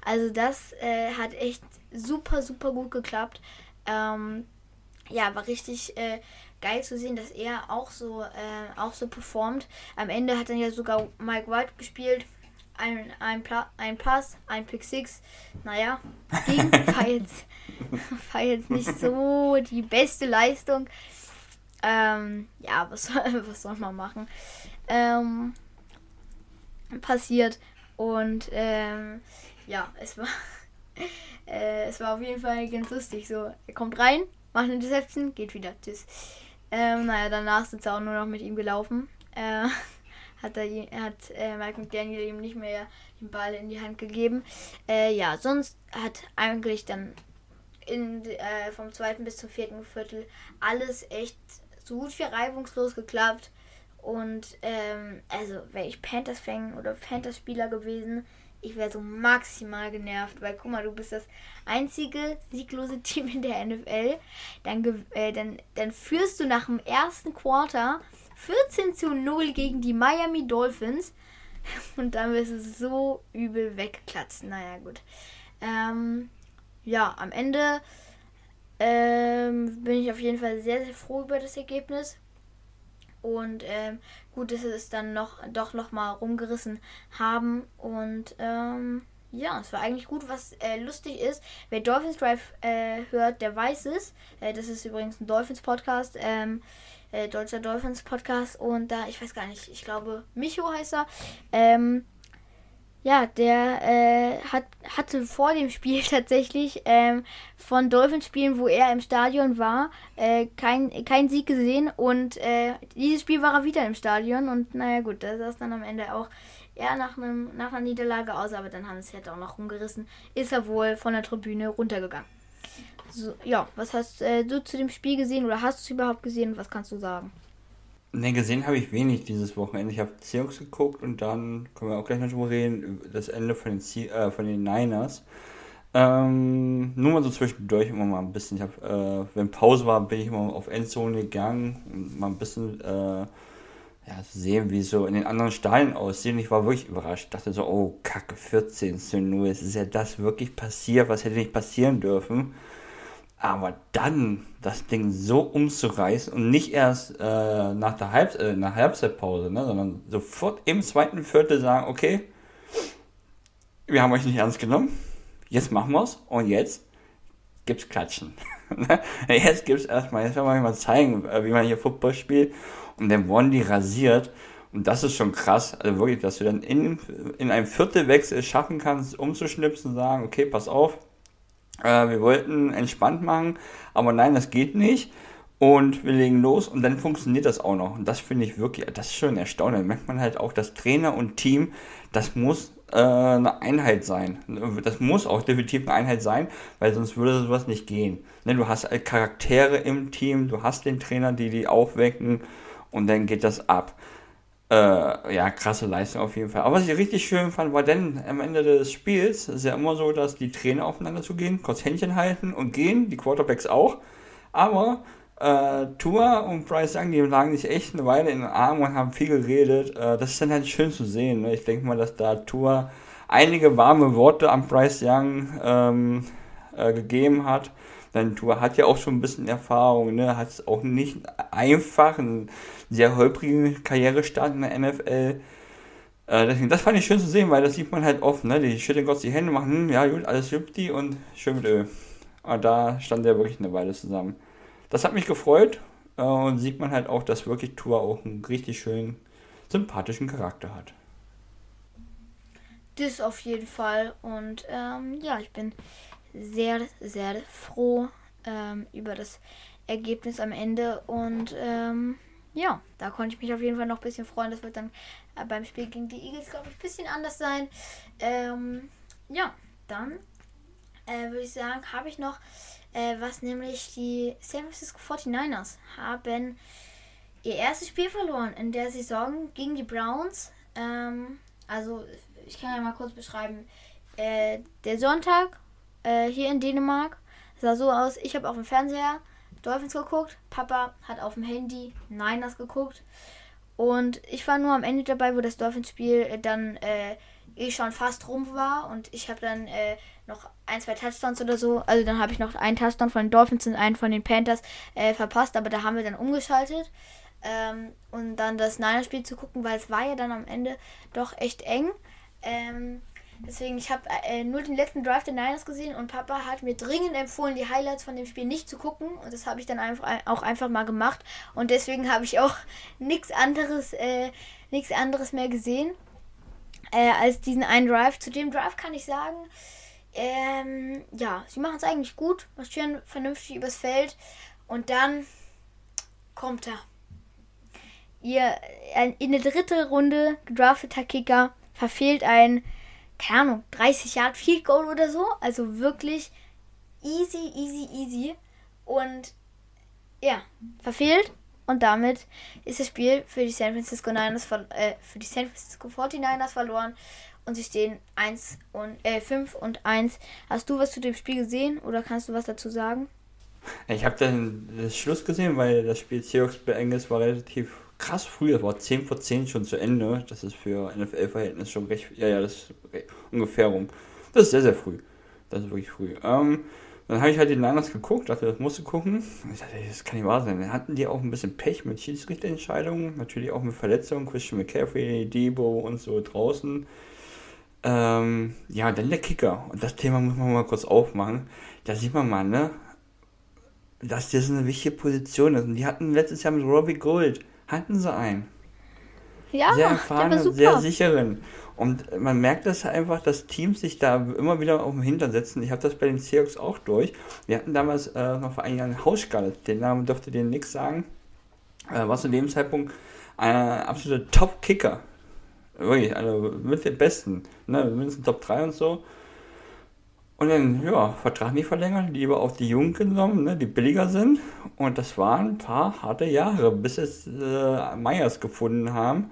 Also das äh, hat echt super, super gut geklappt. Ähm, ja, war richtig äh, geil zu sehen, dass er auch so, äh, auch so performt. Am Ende hat dann ja sogar Mike White gespielt ein, ein, ein Pass, ein Pick 6. Naja, ging, war, jetzt, war jetzt nicht so die beste Leistung. Ähm, ja, was, was soll man machen? ähm, passiert. Und ähm, ja, es war, äh, es war auf jeden Fall ganz lustig. So, er kommt rein, macht eine Deception, geht wieder. Tschüss. Ähm, naja, danach sind sie auch nur noch mit ihm gelaufen. Äh, hat er hat äh, Mike McDaniel ihm nicht mehr den Ball in die Hand gegeben. Äh, ja, sonst hat eigentlich dann in, äh, vom zweiten bis zum vierten Viertel alles echt so gut wie reibungslos geklappt. Und ähm, also wäre ich Panthers-Fan oder Panthers-Spieler gewesen, ich wäre so maximal genervt, weil guck mal, du bist das einzige sieglose Team in der NFL. Dann, äh, dann, dann führst du nach dem ersten Quarter 14 zu 0 gegen die Miami Dolphins. Und dann wirst du so übel wegklatzen. Naja, gut. Ähm, ja, am Ende ähm, bin ich auf jeden Fall sehr, sehr froh über das Ergebnis. Und ähm, gut, dass sie es dann noch doch noch mal rumgerissen haben. Und ähm, ja, es war eigentlich gut, was äh, lustig ist. Wer Dolphins Drive äh, hört, der weiß es. Äh, das ist übrigens ein Dolphins Podcast. Ähm, äh, deutscher Dolphins Podcast. Und da, ich weiß gar nicht, ich glaube, Micho heißt er. Ähm, ja, der äh, hat, hatte vor dem Spiel tatsächlich ähm, von Dolphins-Spielen, wo er im Stadion war, äh, kein, kein Sieg gesehen. Und äh, dieses Spiel war er wieder im Stadion. Und naja, gut, da es dann am Ende auch eher nach, einem, nach einer Niederlage aus. Aber dann haben sie es halt auch noch rumgerissen. Ist er wohl von der Tribüne runtergegangen. So, ja, was hast äh, du zu dem Spiel gesehen oder hast du es überhaupt gesehen? Was kannst du sagen? Ne, gesehen habe ich wenig dieses Wochenende. Ich habe Seahawks geguckt und dann können wir auch gleich noch drüber reden, das Ende von den, äh, von den Niners. Ähm, nur mal so zwischendurch immer mal ein bisschen. Ich habe, äh, wenn Pause war, bin ich immer auf Endzone gegangen und mal ein bisschen äh, ja, sehen, wie so in den anderen Stadien aussieht. Und ich war wirklich überrascht. Ich dachte so, oh, Kacke, 14 zu 0. Ist ja das wirklich passiert? Was hätte nicht passieren dürfen? Aber dann das Ding so umzureißen und nicht erst äh, nach der Halb äh, nach Halbzeitpause, ne, sondern sofort im zweiten Viertel sagen, okay, wir haben euch nicht ernst genommen, jetzt machen wir es und jetzt gibt's Klatschen. jetzt gibt's erstmal, jetzt werden wir mal zeigen, äh, wie man hier Football spielt. Und dann wurden die rasiert. Und das ist schon krass, also wirklich, dass du dann in, in einem Viertelwechsel schaffen kannst, umzuschnipsen und sagen, okay, pass auf, äh, wir wollten entspannt machen, aber nein, das geht nicht. Und wir legen los und dann funktioniert das auch noch. Und das finde ich wirklich, das ist schon erstaunlich. Da merkt man halt auch, dass Trainer und Team, das muss äh, eine Einheit sein. Das muss auch definitiv eine Einheit sein, weil sonst würde sowas nicht gehen. Ne, du hast halt Charaktere im Team, du hast den Trainer, die die aufwecken und dann geht das ab. Äh, ja, krasse Leistung auf jeden Fall. Aber was ich richtig schön fand, war denn am Ende des Spiels, ist ja immer so, dass die Trainer aufeinander zugehen, kurz Händchen halten und gehen, die Quarterbacks auch. Aber äh, Tua und Bryce Young, die lagen sich echt eine Weile in den Armen und haben viel geredet. Äh, das ist dann halt schön zu sehen. Ne? Ich denke mal, dass da Tua einige warme Worte an Bryce Young ähm, äh, gegeben hat. Tua hat ja auch schon ein bisschen Erfahrung, ne? hat es auch nicht einfach, einen sehr holprigen Karrierestart in der NFL. Äh, deswegen, das fand ich schön zu sehen, weil das sieht man halt oft, ne? Die schütteln Gott die Hände, machen, hm, ja gut, alles die und schön mit Öl. Aber da stand der wirklich eine Weile zusammen. Das hat mich gefreut äh, und sieht man halt auch, dass wirklich Tua auch einen richtig schönen, sympathischen Charakter hat. Das auf jeden Fall. Und ähm, ja, ich bin sehr, sehr froh ähm, über das Ergebnis am Ende. Und ähm, ja, da konnte ich mich auf jeden Fall noch ein bisschen freuen. Das wird dann äh, beim Spiel gegen die Eagles, glaube ich, ein bisschen anders sein. Ähm, ja, dann äh, würde ich sagen, habe ich noch äh, was, nämlich die San Francisco 49ers haben ihr erstes Spiel verloren in der Saison gegen die Browns. Ähm, also, ich kann ja mal kurz beschreiben. Äh, der Sonntag äh, hier in Dänemark. sah so aus, ich habe auf dem Fernseher Dolphins geguckt, Papa hat auf dem Handy Niners geguckt. Und ich war nur am Ende dabei, wo das Dolphins-Spiel äh, dann äh, eh schon fast rum war. Und ich habe dann äh, noch ein, zwei Touchdowns oder so. Also dann habe ich noch einen Touchdown von den Dolphins und einen von den Panthers äh, verpasst. Aber da haben wir dann umgeschaltet. Ähm, und dann das Niners-Spiel zu gucken, weil es war ja dann am Ende doch echt eng. Ähm, Deswegen, ich habe äh, nur den letzten Drive der Niners gesehen und Papa hat mir dringend empfohlen, die Highlights von dem Spiel nicht zu gucken. Und das habe ich dann einfach, auch einfach mal gemacht. Und deswegen habe ich auch nichts anderes, äh, anderes mehr gesehen äh, als diesen einen Drive. Zu dem Drive kann ich sagen, ähm, ja, sie machen es eigentlich gut, marschieren vernünftig übers Feld und dann kommt er. Ihr in der dritten Runde gedrafteter Kicker verfehlt ein, keine Ahnung, 30 Yard Field Goal oder so. Also wirklich easy, easy, easy. Und ja, verfehlt. Und damit ist das Spiel für die San Francisco Niners äh, für die San Francisco 49ers verloren. Und sie stehen 1 und äh, 5 und 1. Hast du was zu dem Spiel gesehen oder kannst du was dazu sagen? Ich habe dann das Schluss gesehen, weil das Spiel Seahawks Bengals war relativ krass früh. Es war 10 vor 10 schon zu Ende. Das ist für NFL-Verhältnis schon recht. Ja, ja, das ist ungefähr rum. Das ist sehr, sehr früh. Das ist wirklich früh. Ähm, dann habe ich halt die Niners geguckt, dachte, das musste gucken. Ich dachte, das kann nicht wahr sein. Dann hatten die auch ein bisschen Pech mit Schiedsrichterentscheidungen, natürlich auch mit Verletzungen, Christian McCaffrey, Debo und so draußen. Ähm, ja, dann der Kicker. Und das Thema muss man mal kurz aufmachen. Da sieht man mal, ne? Dass das eine wichtige Position ist. Und die hatten letztes Jahr mit Robbie Gold, hatten sie einen. Ja, sehr erfahrenen, sehr sicheren. Und man merkt das einfach, dass Teams sich da immer wieder auf den Hintern setzen. Ich habe das bei den Seahawks auch durch. Wir hatten damals äh, noch vor einigen Jahren Hausgall. Den Namen dürfte dir nichts sagen. Äh, war zu dem Zeitpunkt ein absoluter Top-Kicker. Wirklich, also mit den Besten. Ne? Mindestens Top 3 und so. Und dann, ja, Vertrag nicht verlängert, lieber auf die Jungen genommen, ne, die billiger sind. Und das waren ein paar harte Jahre, bis es äh, Meyers gefunden haben,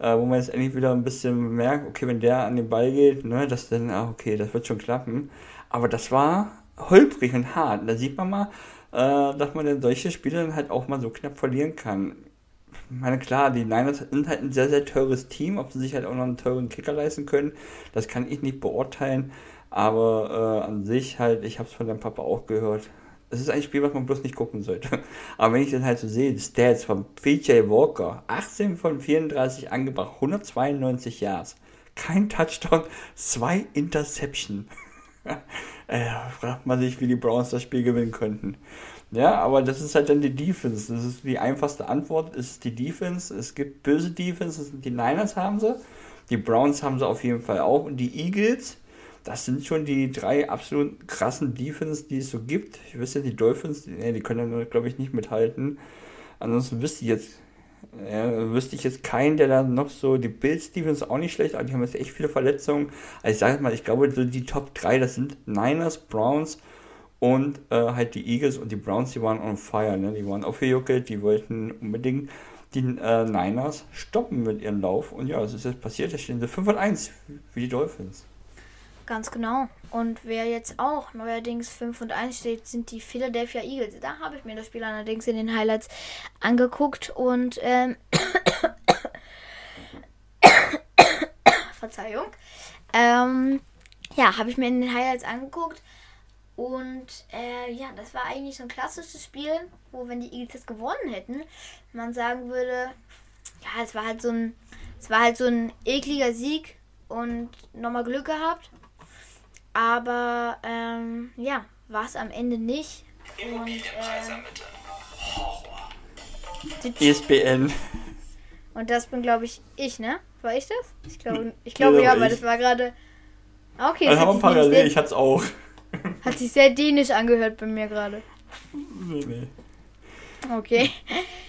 äh, wo man jetzt endlich wieder ein bisschen merkt, okay, wenn der an den Ball geht, ne, das dann, ah, okay, das wird schon klappen. Aber das war holprig und hart. Da sieht man mal, äh, dass man dann solche Spiele dann halt auch mal so knapp verlieren kann. Ich meine, klar, die Niners sind halt ein sehr, sehr teures Team. Ob sie sich halt auch noch einen teuren Kicker leisten können, das kann ich nicht beurteilen. Aber äh, an sich halt, ich habe es von deinem Papa auch gehört. Es ist ein Spiel, was man bloß nicht gucken sollte. Aber wenn ich dann halt so sehe, die Stats von PJ Walker, 18 von 34 angebracht, 192 Yards, kein Touchdown, zwei Interception. äh, fragt man sich, wie die Browns das Spiel gewinnen könnten. Ja, aber das ist halt dann die Defense. Das ist die einfachste Antwort, ist die Defense. Es gibt böse Defense, die Niners haben sie. Die Browns haben sie auf jeden Fall auch. Und die Eagles, das sind schon die drei absolut krassen Defense, die es so gibt. Ich wüsste, die Dolphins, nee, die können ja, glaube ich, nicht mithalten. Ansonsten wüsste ich jetzt, ja, wüsste ich jetzt keinen, der da noch so, die Bills Defense auch nicht schlecht, aber die haben jetzt echt viele Verletzungen. Also ich sage mal, ich glaube, so die Top 3, das sind Niners, Browns und äh, halt die Eagles und die Browns, die waren on fire, ne? Die waren aufgejuckelt, die wollten unbedingt die äh, Niners stoppen mit ihrem Lauf. Und ja, es ist jetzt passiert, da stehen sie 5 und 1 wie die Dolphins. Ganz genau. Und wer jetzt auch neuerdings 5 und 1 steht, sind die Philadelphia Eagles. Da habe ich mir das Spiel allerdings in den Highlights angeguckt und ähm, Verzeihung. Ähm, ja, habe ich mir in den Highlights angeguckt. Und äh, ja, das war eigentlich so ein klassisches Spiel, wo wenn die Eagles gewonnen hätten, man sagen würde, ja, es war halt so ein, es war halt so ein ekliger Sieg und nochmal Glück gehabt. Aber ähm, ja, war es am Ende nicht. Und, ähm, ESPN. Und das bin, glaube ich, ich, ne? War ich das? Ich glaube, ich glaube ja, weil das war gerade. Okay, das haben wir parallel, ich hatte es auch. Hat sich sehr dänisch angehört bei mir gerade. Nee, nee. Okay.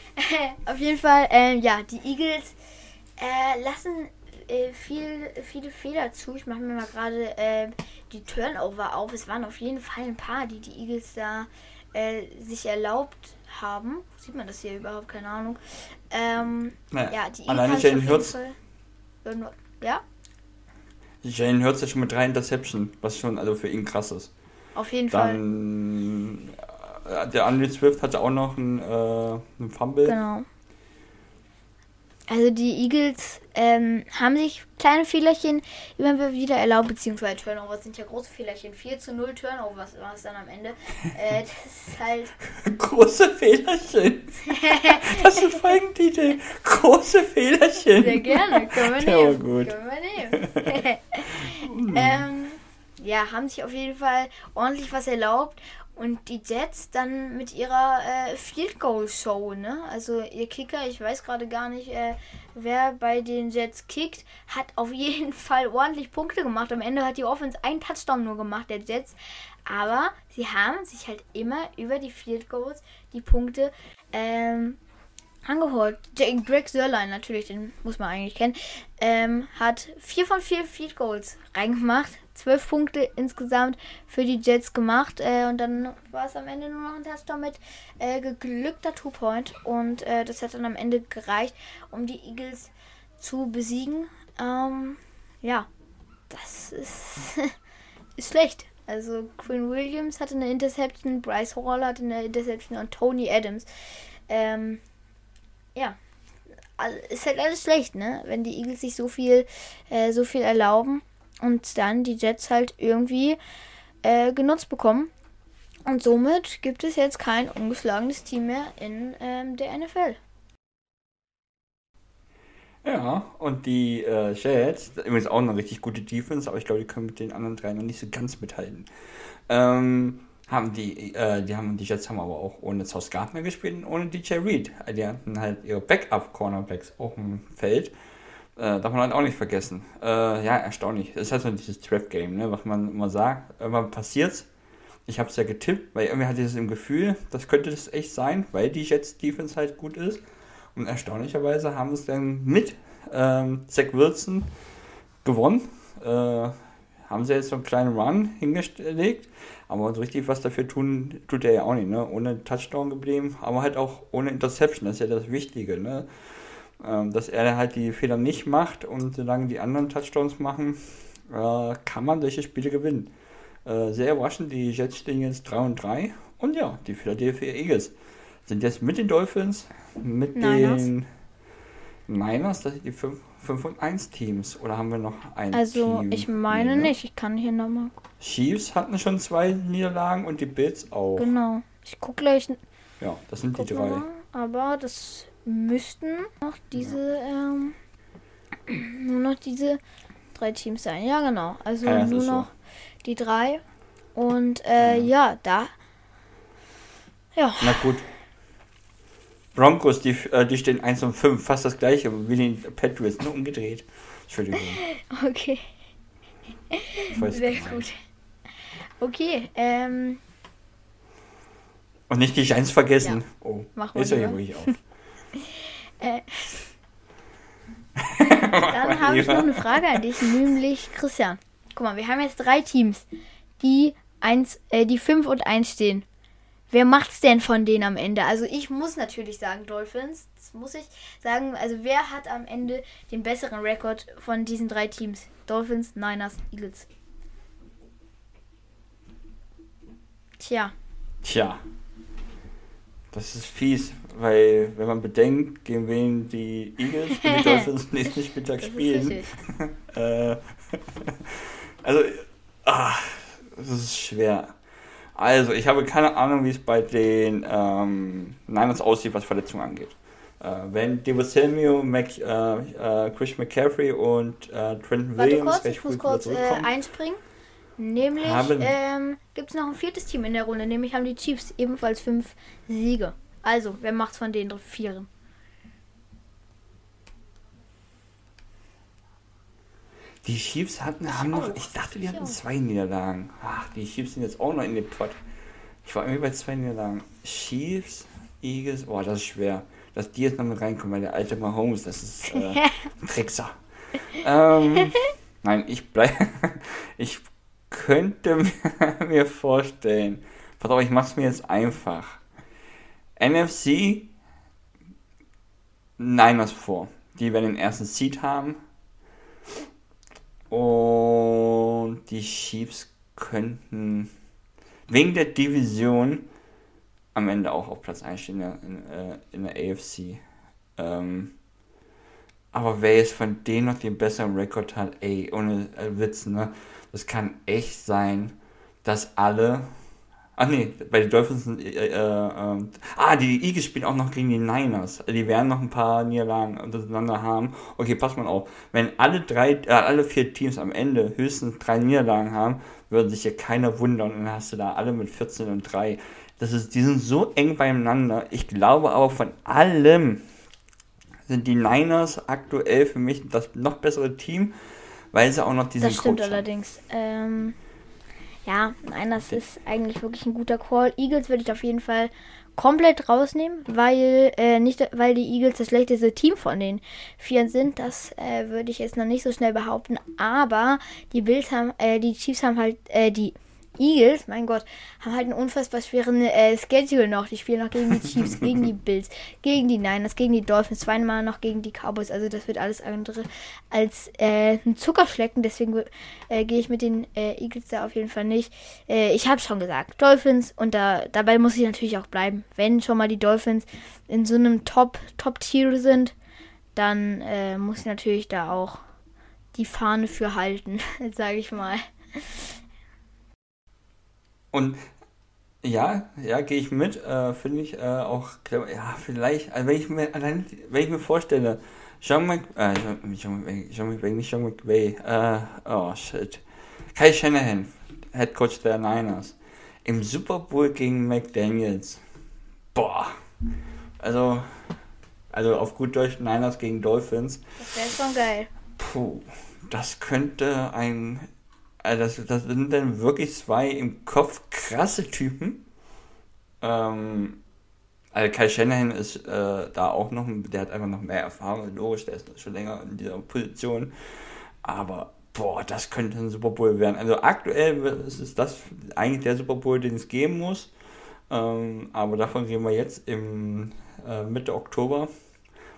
Auf jeden Fall, ähm, ja, die Eagles äh, lassen äh, viel, viele Fehler zu. Ich mache mir mal gerade äh, die Turnover auf. Es waren auf jeden Fall ein paar, die die Eagles da äh, sich erlaubt haben. Sieht man das hier überhaupt? Keine Ahnung. Ähm, naja, ja, die Eagles alleine Jalen Hurts. Ja? Jalen Hurts ja schon mit drei Interception, was schon also für ihn krass ist. Auf jeden Dann, Fall. Äh, der Andy Swift hatte auch noch einen, äh, einen Fumble. Genau. Also die Eagles ähm, haben sich kleine Fehlerchen immer wieder erlaubt, beziehungsweise Turnovers sind ja große Fehlerchen. 4 zu 0 Turnovers war es dann am Ende. Äh, das ist halt. große Fehlerchen. das ist Folgentitel. Große Fehlerchen. Sehr gerne. Können wir nehmen. Gut. Können wir nehmen. Ähm, ja, haben sich auf jeden Fall ordentlich was erlaubt. Und die Jets dann mit ihrer äh, Field Goal Show, ne? Also ihr Kicker, ich weiß gerade gar nicht, äh, wer bei den Jets kickt, hat auf jeden Fall ordentlich Punkte gemacht. Am Ende hat die Offense einen Touchdown nur gemacht, der Jets. Aber sie haben sich halt immer über die Field Goals die Punkte ähm, angeholt. Greg Sörlein, natürlich, den muss man eigentlich kennen, ähm, hat vier von vier Field Goals reingemacht. Zwölf Punkte insgesamt für die Jets gemacht. Äh, und dann war es am Ende nur noch ein Touchdown mit äh, geglückter Two-Point. Und äh, das hat dann am Ende gereicht, um die Eagles zu besiegen. Ähm, ja, das ist, ist schlecht. Also Quinn Williams hatte eine Interception, Bryce Hall hatte eine Interception und Tony Adams. Ähm, ja, ist halt alles schlecht, ne? Wenn die Eagles sich so viel, äh, so viel erlauben und dann die Jets halt irgendwie äh, genutzt bekommen. Und somit gibt es jetzt kein ungeschlagenes Team mehr in ähm, der NFL. Ja, und die äh, Jets, übrigens auch eine richtig gute Defense, aber ich glaube, die können mit den anderen drei noch nicht so ganz mithalten. Ähm, haben die, äh, die haben die Jets haben aber auch ohne South Gardner gespielt und ohne DJ Reed. Die hatten halt ihre Backup-Cornerbacks auch im Feld. Äh, darf man halt auch nicht vergessen. Äh, ja, erstaunlich. Das ist halt so dieses Trap-Game, ne, was man immer sagt. Irgendwann passiert's. Ich habe es ja getippt, weil irgendwie hatte ich das im Gefühl, das könnte das echt sein, weil die Jets Defense halt gut ist. Und erstaunlicherweise haben es dann mit ähm, Zach Wilson gewonnen. Äh, haben sie jetzt so einen kleinen Run hingelegt, aber so richtig was dafür tun, tut er ja auch nicht, ne? Ohne Touchdown geblieben, aber halt auch ohne Interception, das ist ja das Wichtige, ne? Ähm, dass er halt die Fehler nicht macht und solange die anderen Touchdowns machen, äh, kann man solche Spiele gewinnen. Äh, sehr überraschend, die Jets stehen jetzt 3 und 3 und ja, die Philadelphia Eagles sind jetzt mit den Dolphins, mit Niners. den Niners, das sind die 5, 5 und 1 Teams. Oder haben wir noch ein also, Team? ich meine nee, ne? nicht. Ich kann hier nochmal. Chiefs hatten schon zwei Niederlagen und die Bills auch. Genau. Ich gucke gleich. Ja, das sind die drei. Mal, aber das müssten noch diese, ähm, nur noch diese drei Teams sein. Ja, genau. Also ja, nur noch so. die drei. Und äh, ja. ja, da. Ja. Na gut, Broncos, die, äh, die stehen 1 und 5, fast das gleiche wie die Patriots, nur umgedreht. Entschuldigung. Okay. Sehr gut. Okay, ähm. Und nicht die Giants vergessen. Ja. Oh, mach mal. Ja hier ruhig auf. äh. Dann habe ich noch eine Frage an dich, nämlich Christian. Guck mal, wir haben jetzt drei Teams, die, eins, äh, die 5 und 1 stehen. Wer macht's denn von denen am Ende? Also ich muss natürlich sagen Dolphins. Das muss ich sagen. Also wer hat am Ende den besseren Rekord von diesen drei Teams? Dolphins, Niners, Eagles. Tja. Tja. Das ist fies, weil wenn man bedenkt, gegen wen die Eagles und die Dolphins nächsten Spieltag spielen. äh, also, ah, das ist schwer. Also, ich habe keine Ahnung, wie es bei den ähm, Niners aussieht, was Verletzungen angeht. Äh, wenn Debo Samuel, Mac, äh, äh, Chris McCaffrey und äh, Trenton Williams Warte kurz, ich muss kurz einspringen. Nämlich ähm, gibt es noch ein viertes Team in der Runde, nämlich haben die Chiefs ebenfalls fünf Siege. Also, wer macht's von den vieren? Die Chiefs hatten, haben noch, ich dachte, die hatten zwei Niederlagen. Ach, die Chiefs sind jetzt auch noch in dem Pott. Ich war irgendwie bei zwei Niederlagen. Chiefs, Eagles, boah, das ist schwer. Dass die jetzt noch mit reinkommen, weil der alte Mahomes, das ist äh, ein Trickser. ähm, nein, ich bleibe. ich könnte mir vorstellen. Pass auf, ich mach's mir jetzt einfach. NFC Niners vor. Die werden den ersten Seed haben. Und die Chiefs könnten wegen der Division am Ende auch auf Platz 1 stehen in, äh, in der AFC. Ähm, aber wer jetzt von denen noch den besseren Rekord hat, ey, ohne äh, Witz, ne? Das kann echt sein, dass alle, Ach nee, bei den Dolphins sind, äh, äh, äh, ah, die Eagles spielen auch noch gegen die Niners. Die werden noch ein paar Niederlagen untereinander haben. Okay, pass mal auf. Wenn alle drei, äh, alle vier Teams am Ende höchstens drei Niederlagen haben, würde sich ja keiner wundern. Und dann hast du da alle mit 14 und 3. Das ist, die sind so eng beieinander. Ich glaube aber von allem sind die Niners aktuell für mich das noch bessere Team, weil sie auch noch diesen Das stimmt Coach allerdings. Ähm, ja, nein, das ist eigentlich wirklich ein guter Call. Eagles würde ich auf jeden Fall komplett rausnehmen, weil äh, nicht, weil die Eagles das schlechteste Team von den Vieren sind. Das äh, würde ich jetzt noch nicht so schnell behaupten. Aber die Bills haben, äh, die Chiefs haben halt, äh, die Eagles, mein Gott, haben halt einen unfassbar schweren äh, Schedule noch. Die spielen noch gegen die Chiefs, gegen die Bills, gegen die Niners, gegen die Dolphins, zweimal noch gegen die Cowboys. Also das wird alles andere als äh, ein Zuckerschlecken. Deswegen äh, gehe ich mit den äh, Eagles da auf jeden Fall nicht. Äh, ich habe schon gesagt, Dolphins und da, dabei muss ich natürlich auch bleiben. Wenn schon mal die Dolphins in so einem Top, Top-Tier sind, dann äh, muss ich natürlich da auch die Fahne für halten, sage ich mal. Und ja, ja, gehe ich mit. Äh, Finde ich äh, auch, glaub, ja, vielleicht, also wenn ich mir allein, wenn ich mir vorstelle, Sean Mc, äh, Sean McVay, Sean McVay, nicht Sean McVay, äh, oh shit, Kai Shanahan, Head Coach der Niners, im Super Bowl gegen McDaniels. Boah, also, also auf gut Deutsch Niners gegen Dolphins. Das wäre schon geil. Puh, das könnte ein. Also das, das sind dann wirklich zwei im Kopf krasse Typen. Ähm, also Kai Shanahan ist äh, da auch noch, der hat einfach noch mehr Erfahrung, logisch, der ist schon länger in dieser Position. Aber boah, das könnte ein Super Bowl werden. Also aktuell ist das eigentlich der Super Bowl, den es geben muss. Ähm, aber davon reden wir jetzt im äh, Mitte Oktober.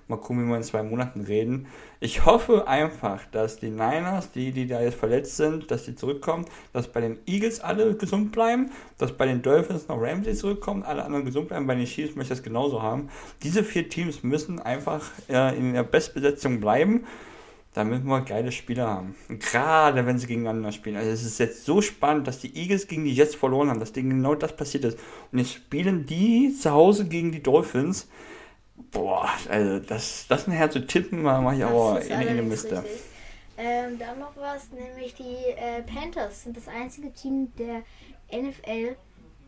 Mal gucken, wie wir in zwei Monaten reden. Ich hoffe einfach, dass die Niners, die, die da jetzt verletzt sind, dass die zurückkommen, dass bei den Eagles alle gesund bleiben, dass bei den Dolphins noch Ramsey zurückkommen, alle anderen gesund bleiben. Bei den Chiefs möchte ich das genauso haben. Diese vier Teams müssen einfach äh, in der Bestbesetzung bleiben, damit wir geile Spieler haben. Gerade wenn sie gegeneinander spielen. Also es ist jetzt so spannend, dass die Eagles gegen die Jets verloren haben, dass denen genau das passiert ist. Und jetzt spielen die zu Hause gegen die Dolphins. Boah, also das, das nachher zu tippen, mache ich aber in, allerdings Miste. Ähm, dann noch was, nämlich die äh, Panthers sind das einzige Team der NFL,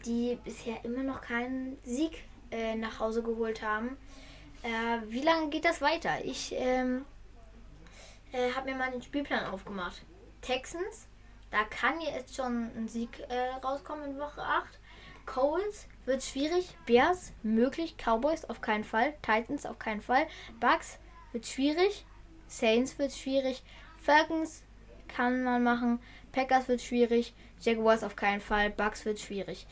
die bisher immer noch keinen Sieg äh, nach Hause geholt haben. Äh, wie lange geht das weiter? Ich ähm, äh, habe mir mal den Spielplan aufgemacht. Texans, da kann jetzt schon ein Sieg äh, rauskommen in Woche 8. Coles wird schwierig. Bears möglich. Cowboys auf keinen Fall. Titans auf keinen Fall. Bucks wird schwierig. Saints wird schwierig. Falcons kann man machen. Packers wird schwierig. Jaguars auf keinen Fall. Bucks wird schwierig.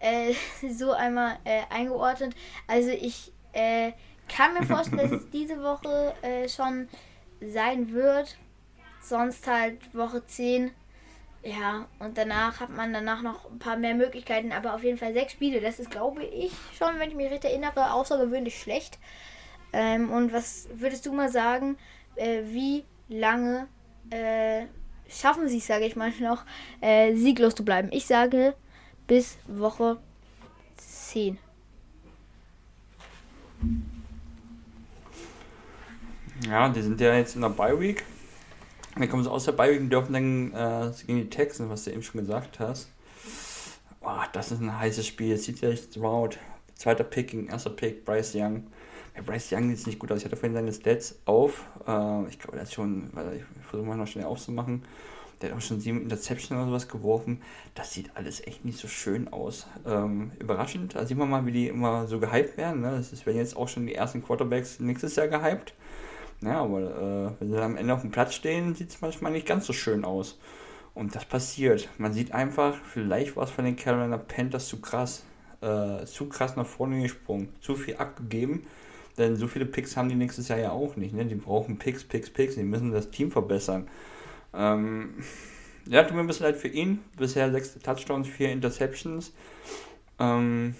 Äh, so einmal äh, eingeordnet. Also ich äh, kann mir vorstellen, dass es diese Woche äh, schon sein wird. Sonst halt Woche 10. Ja, und danach hat man danach noch ein paar mehr Möglichkeiten, aber auf jeden Fall sechs Spiele. Das ist, glaube ich, schon, wenn ich mich recht erinnere, außergewöhnlich schlecht. Ähm, und was würdest du mal sagen, äh, wie lange äh, schaffen sie es, sage ich mal, noch äh, sieglos zu bleiben? Ich sage bis Woche 10. Ja, die sind ja jetzt in der Bye Week. Dann kommen sie aus der Week und dürfen dann äh, gegen die Texans, was du eben schon gesagt hast. Boah, das ist ein heißes Spiel. CJ Stroud, zweiter Pick gegen erster Pick, Bryce Young. Ja, Bryce Young sieht nicht gut aus. Ich hatte vorhin seine Stats auf. Äh, ich glaube, der hat schon, weil ich versuche mal noch schnell aufzumachen. Der hat auch schon sieben Interceptions oder sowas geworfen. Das sieht alles echt nicht so schön aus. Ähm, überraschend. Da sieht man mal, wie die immer so gehypt werden. Ne? Das ist, werden jetzt auch schon die ersten Quarterbacks nächstes Jahr gehypt. Ja, aber äh, wenn sie am Ende auf dem Platz stehen, sieht es manchmal nicht ganz so schön aus. Und das passiert. Man sieht einfach, vielleicht war es von den Carolina Panthers zu krass. Äh, zu krass nach vorne gesprungen. Zu viel abgegeben. Denn so viele Picks haben die nächstes Jahr ja auch nicht. Ne? Die brauchen Picks, Picks, Picks. Die müssen das Team verbessern. Ähm, ja, tut mir ein bisschen leid für ihn. Bisher sechs Touchdowns, vier Interceptions. Ähm,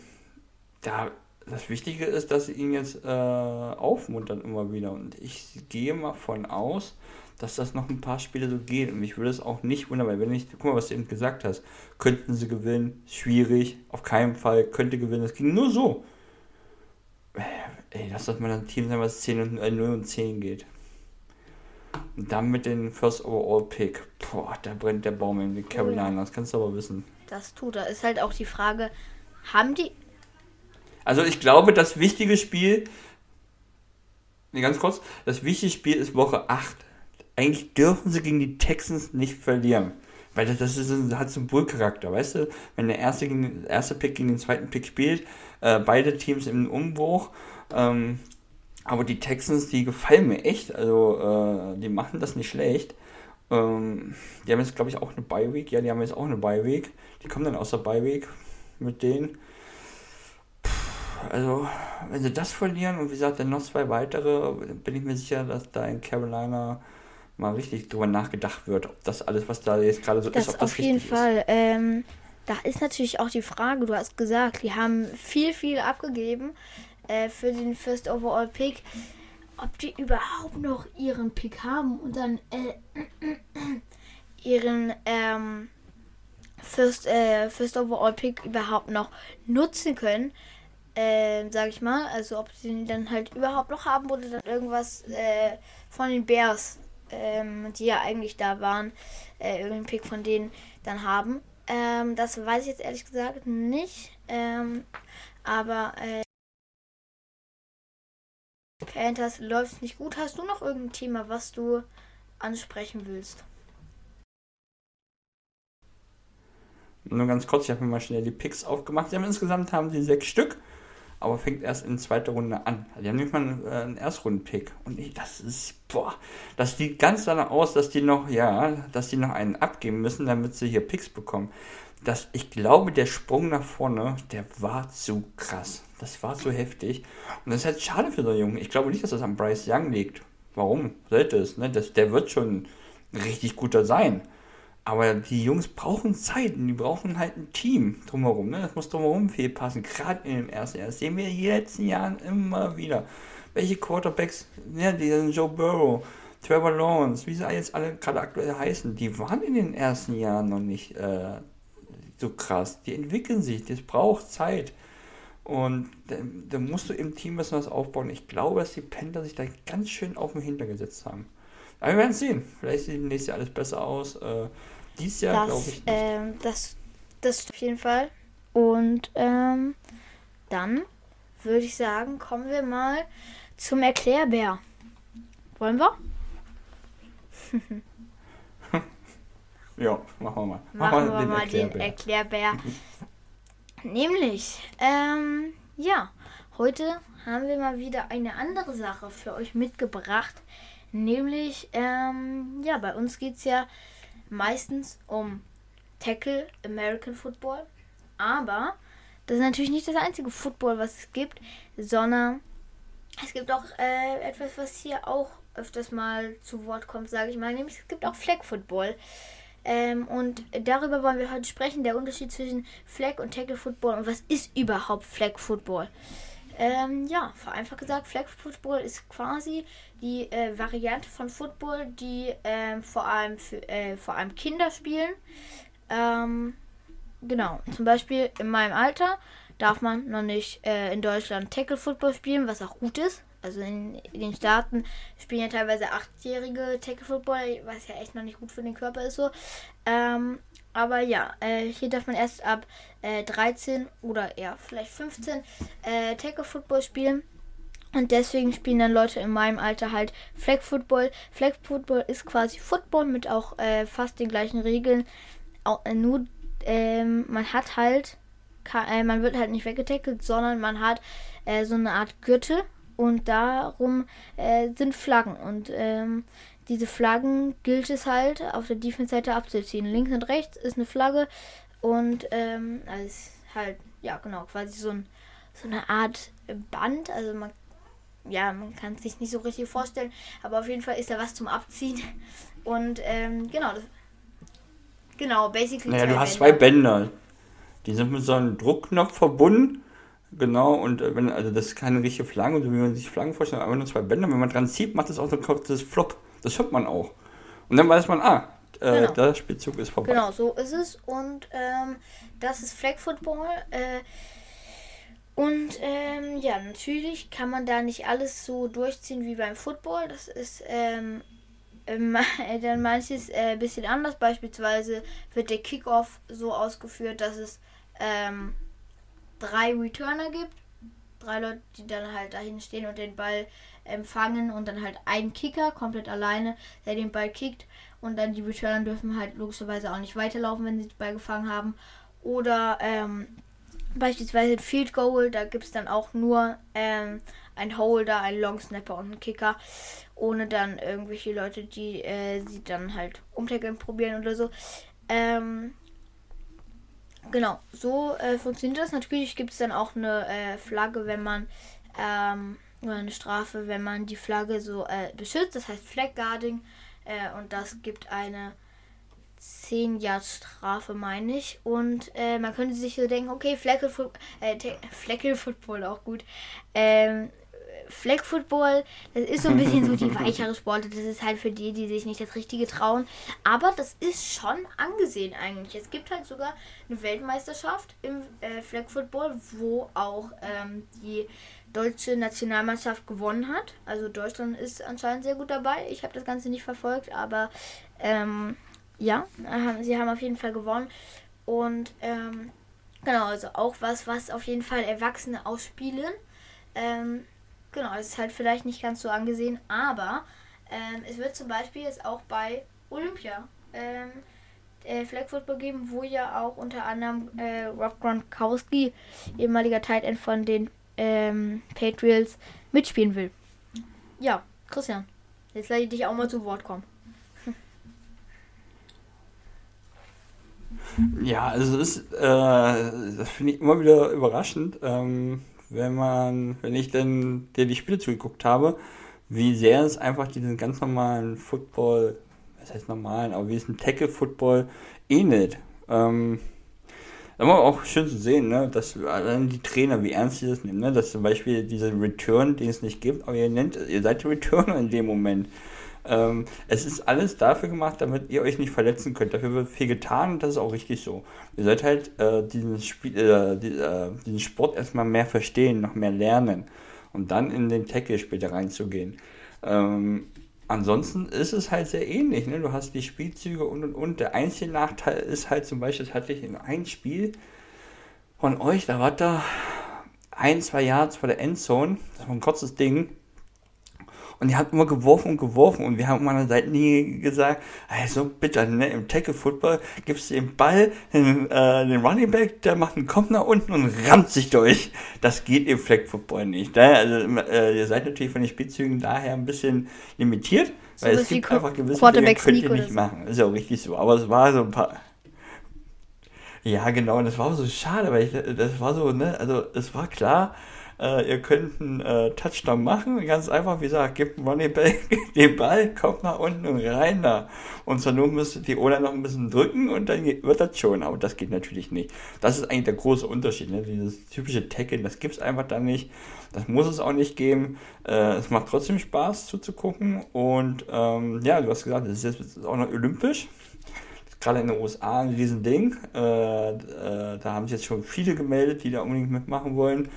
da, das Wichtige ist, dass sie ihn jetzt äh, aufmuntern immer wieder. Und ich gehe mal von aus, dass das noch ein paar Spiele so geht. Und ich würde es auch nicht wundern, weil wenn ich, guck mal, was du eben gesagt hast, könnten sie gewinnen, schwierig, auf keinen Fall, könnte gewinnen, das ging nur so. Äh, ey, lass das mal ein Team sein, was 10 und, äh, 0 und 10 geht. Und dann mit den First Overall Pick. Boah, da brennt der Baum in die Carolina, das kannst du aber wissen. Das tut er. Ist halt auch die Frage, haben die. Also ich glaube, das wichtige Spiel, nee, ganz kurz, das wichtige Spiel ist Woche 8. Eigentlich dürfen sie gegen die Texans nicht verlieren. Weil das, das ist, ein- hat so einen Bullcharakter, weißt du? Wenn der erste, gegen, erste Pick gegen den zweiten Pick spielt, äh, beide Teams im Umbruch. Ähm, aber die Texans, die gefallen mir echt. Also, äh, die machen das nicht schlecht. Ähm, die haben jetzt, glaube ich, auch eine Bye-Week. Ja, die haben jetzt auch eine Bye-Week. Die kommen dann aus der Bye-Week mit denen. Also, wenn sie das verlieren und wie gesagt, dann noch zwei weitere, bin ich mir sicher, dass da in Carolina mal richtig drüber nachgedacht wird, ob das alles, was da jetzt gerade so Das ist, ob das auf jeden Fall. Ähm, da ist natürlich auch die Frage, du hast gesagt, die haben viel, viel abgegeben äh, für den First Overall Pick. Ob die überhaupt noch ihren Pick haben und dann äh, ihren ähm, First, äh, First Overall Pick überhaupt noch nutzen können, äh, sag ich mal. Also ob sie ihn dann halt überhaupt noch haben oder dann irgendwas äh, von den Bears, ähm, die ja eigentlich da waren, äh, irgendeinen Pick von denen dann haben. Ähm, das weiß ich jetzt ehrlich gesagt nicht. Ähm, aber äh, Panthers läuft nicht gut. Hast du noch irgendein Thema, was du ansprechen willst? Nur ganz kurz, ich habe mir mal schnell die Picks aufgemacht. Haben insgesamt haben sie sechs Stück, aber fängt erst in zweiter Runde an. Die haben nicht mal einen, äh, einen Erstrunden-Pick. Und ich, das ist, boah, das sieht ganz danach aus, dass die noch, ja, dass die noch einen abgeben müssen, damit sie hier Picks bekommen. Das, ich glaube, der Sprung nach vorne, der war zu krass. Das war zu heftig. Und das ist halt schade für so einen Jungen. Ich glaube nicht, dass das an Bryce Young liegt. Warum? Sollte es, ne? Das, der wird schon ein richtig guter sein. Aber die Jungs brauchen Zeit und die brauchen halt ein Team drumherum. Ne? Das muss drumherum viel passen. Gerade in dem ersten Jahr. Das sehen wir in den letzten Jahren immer wieder. Welche Quarterbacks, ja, die sind Joe Burrow, Trevor Lawrence, wie sie jetzt alle gerade aktuell heißen, die waren in den ersten Jahren noch nicht äh, so krass. Die entwickeln sich, das braucht Zeit. Und da, musst du im Team was aufbauen. Ich glaube, dass die Panther sich da ganz schön auf den Hinter gesetzt haben. Aber wir werden es sehen. Vielleicht sieht nächstes Jahr alles besser aus. Äh, dieses Jahr glaube ich nicht. ähm, das, das auf jeden Fall. Und ähm, dann würde ich sagen, kommen wir mal zum Erklärbär. Wollen wir? ja, machen wir mal. Machen wir den mal den Erklärbär. Erklärbär. Nämlich, ähm, ja, heute haben wir mal wieder eine andere Sache für euch mitgebracht. Nämlich, ähm, ja, bei uns geht es ja meistens um Tackle American Football. Aber das ist natürlich nicht das einzige Football, was es gibt, sondern es gibt auch äh, etwas, was hier auch öfters mal zu Wort kommt, sage ich mal. Nämlich es gibt auch Flag Football. Ähm, und darüber wollen wir heute sprechen, der Unterschied zwischen Flag und Tackle Football und was ist überhaupt Flag Football. Ähm, ja, vereinfacht gesagt, Flag Football ist quasi die äh, Variante von Football, die ähm, vor, allem für, äh, vor allem Kinder spielen. Ähm, genau, zum Beispiel in meinem Alter darf man noch nicht äh, in Deutschland Tackle Football spielen, was auch gut ist. Also in, in den Staaten spielen ja teilweise achtjährige Tackle Football, was ja echt noch nicht gut für den Körper ist so. Ähm, aber ja, äh, hier darf man erst ab äh, 13 oder eher vielleicht 15 äh, Tackle Football spielen. Und deswegen spielen dann Leute in meinem Alter halt Flag Football. Flag Football ist quasi Football mit auch äh, fast den gleichen Regeln. Auch, äh, nur ähm, man hat halt, ka- äh, man wird halt nicht weggetackelt, sondern man hat äh, so eine Art Gürtel und darum äh, sind Flaggen. Und ähm, diese Flaggen gilt es halt auf der Defense-Seite abzuziehen. Links und rechts ist eine Flagge und ähm, also es ist halt, ja genau, quasi so, ein, so eine Art Band. Also man, ja, man kann es sich nicht so richtig vorstellen, aber auf jeden Fall ist da was zum Abziehen. Und ähm, genau, das, genau, basically. Naja, du hast Bänder. zwei Bänder. Die sind mit so einem Druckknopf verbunden. Genau, und äh, wenn, also das ist keine richtige Flagge, so wie man sich Flaggen vorstellt, aber nur zwei Bänder. Wenn man dran zieht, macht das auch so ein kurzes Flop. Das hört man auch. Und dann weiß man, ah, äh, genau. der Spielzug ist vorbei. Genau, so ist es. Und ähm, das ist Flag Football. Äh, und ähm, ja, natürlich kann man da nicht alles so durchziehen wie beim Football. Das ist ähm, dann manches ein äh, bisschen anders. Beispielsweise wird der Kickoff so ausgeführt, dass es ähm, drei Returner gibt. Drei Leute, die dann halt dahin stehen und den Ball empfangen und dann halt ein Kicker komplett alleine, der den Ball kickt. Und dann die Returner dürfen halt logischerweise auch nicht weiterlaufen, wenn sie den Ball gefangen haben. Oder ähm, beispielsweise Field Goal, da gibt es dann auch nur ähm, ein Holder, ein Long Snapper und ein Kicker, ohne dann irgendwelche Leute, die äh, sie dann halt umtackeln probieren oder so. Ähm, genau, so äh, funktioniert das. Natürlich gibt es dann auch eine äh, Flagge, wenn man ähm, oder eine Strafe, wenn man die Flagge so äh, beschützt. Das heißt Flag Guarding äh, und das gibt eine 10 Jahre Strafe, meine ich. Und äh, man könnte sich so denken, okay, Fleckle äh, Football auch gut. Ähm, Flag Football, das ist so ein bisschen so die weichere Sportart. Das ist halt für die, die sich nicht das Richtige trauen. Aber das ist schon angesehen eigentlich. Es gibt halt sogar eine Weltmeisterschaft im äh, Flag Football, wo auch ähm, die deutsche Nationalmannschaft gewonnen hat. Also Deutschland ist anscheinend sehr gut dabei. Ich habe das Ganze nicht verfolgt, aber ähm, ja, sie haben auf jeden Fall gewonnen. Und ähm, genau, also auch was, was auf jeden Fall Erwachsene ausspielen. Ähm, genau, es ist halt vielleicht nicht ganz so angesehen, aber ähm, es wird zum Beispiel jetzt auch bei Olympia ähm, äh, Flag Football geben, wo ja auch unter anderem äh, Rob Gronkowski, ehemaliger Tight End von den ähm, Patriots, mitspielen will. Ja, Christian, jetzt lasse ich dich auch mal zu Wort kommen. Ja, also es ist, äh, das finde ich immer wieder überraschend, ähm, wenn man, wenn ich dann dir die Spiele zugeguckt habe, wie sehr es einfach diesen ganz normalen Football, was heißt normalen, aber wie es ein Tackle-Football ähnelt. Ähm, aber auch schön zu sehen, ne, dass allein die Trainer, wie ernst sie das nehmen, ne, dass zum Beispiel dieser Return, den es nicht gibt, aber ihr nennt, ihr seid Returner in dem Moment. Ähm, es ist alles dafür gemacht, damit ihr euch nicht verletzen könnt. Dafür wird viel getan und das ist auch richtig so. Ihr sollt halt äh, diesen, Spiel, äh, äh, diesen Sport erstmal mehr verstehen, noch mehr lernen und dann in den Tackle später reinzugehen. Ähm, ansonsten ist es halt sehr ähnlich. Ne? Du hast die Spielzüge und und und. Der einzige Nachteil ist halt zum Beispiel, das hatte ich in einem Spiel von euch, da war da ein, zwei Yards vor der Endzone, das war ein kurzes Ding und die hat immer geworfen und geworfen. Und wir haben an der Seitenlinie gesagt, also bitte, ne, im Tackle-Football gibst du den Ball, den, äh, den Running Back, der macht einen Kopf nach unten und rammt sich durch. Das geht im Flag-Football nicht. Ne? Also äh, ihr seid natürlich von den Spielzügen daher ein bisschen limitiert, so weil es gibt einfach gewisse Dinge, könnt ihr nicht so. machen. Ist ja auch richtig so. Aber es war so ein paar... Ja, genau, und das war so schade, weil ich, das war so, ne, also es war klar, äh, ihr könnt einen äh, Touchdown machen. Ganz einfach, wie gesagt, gebt Running Back den Ball, kommt nach unten und rein da. Und zur Not müsst die Ola noch ein bisschen drücken und dann wird das schon. Aber das geht natürlich nicht. Das ist eigentlich der große Unterschied. Ne? Dieses typische Tackle, das gibt es einfach da nicht. Das muss es auch nicht geben. Äh, es macht trotzdem Spaß zuzugucken. Und ähm, ja, du hast gesagt, es ist jetzt auch noch olympisch gerade in den USA ein Riesending. Äh, äh, da haben sich jetzt schon viele gemeldet, die da unbedingt mitmachen wollen.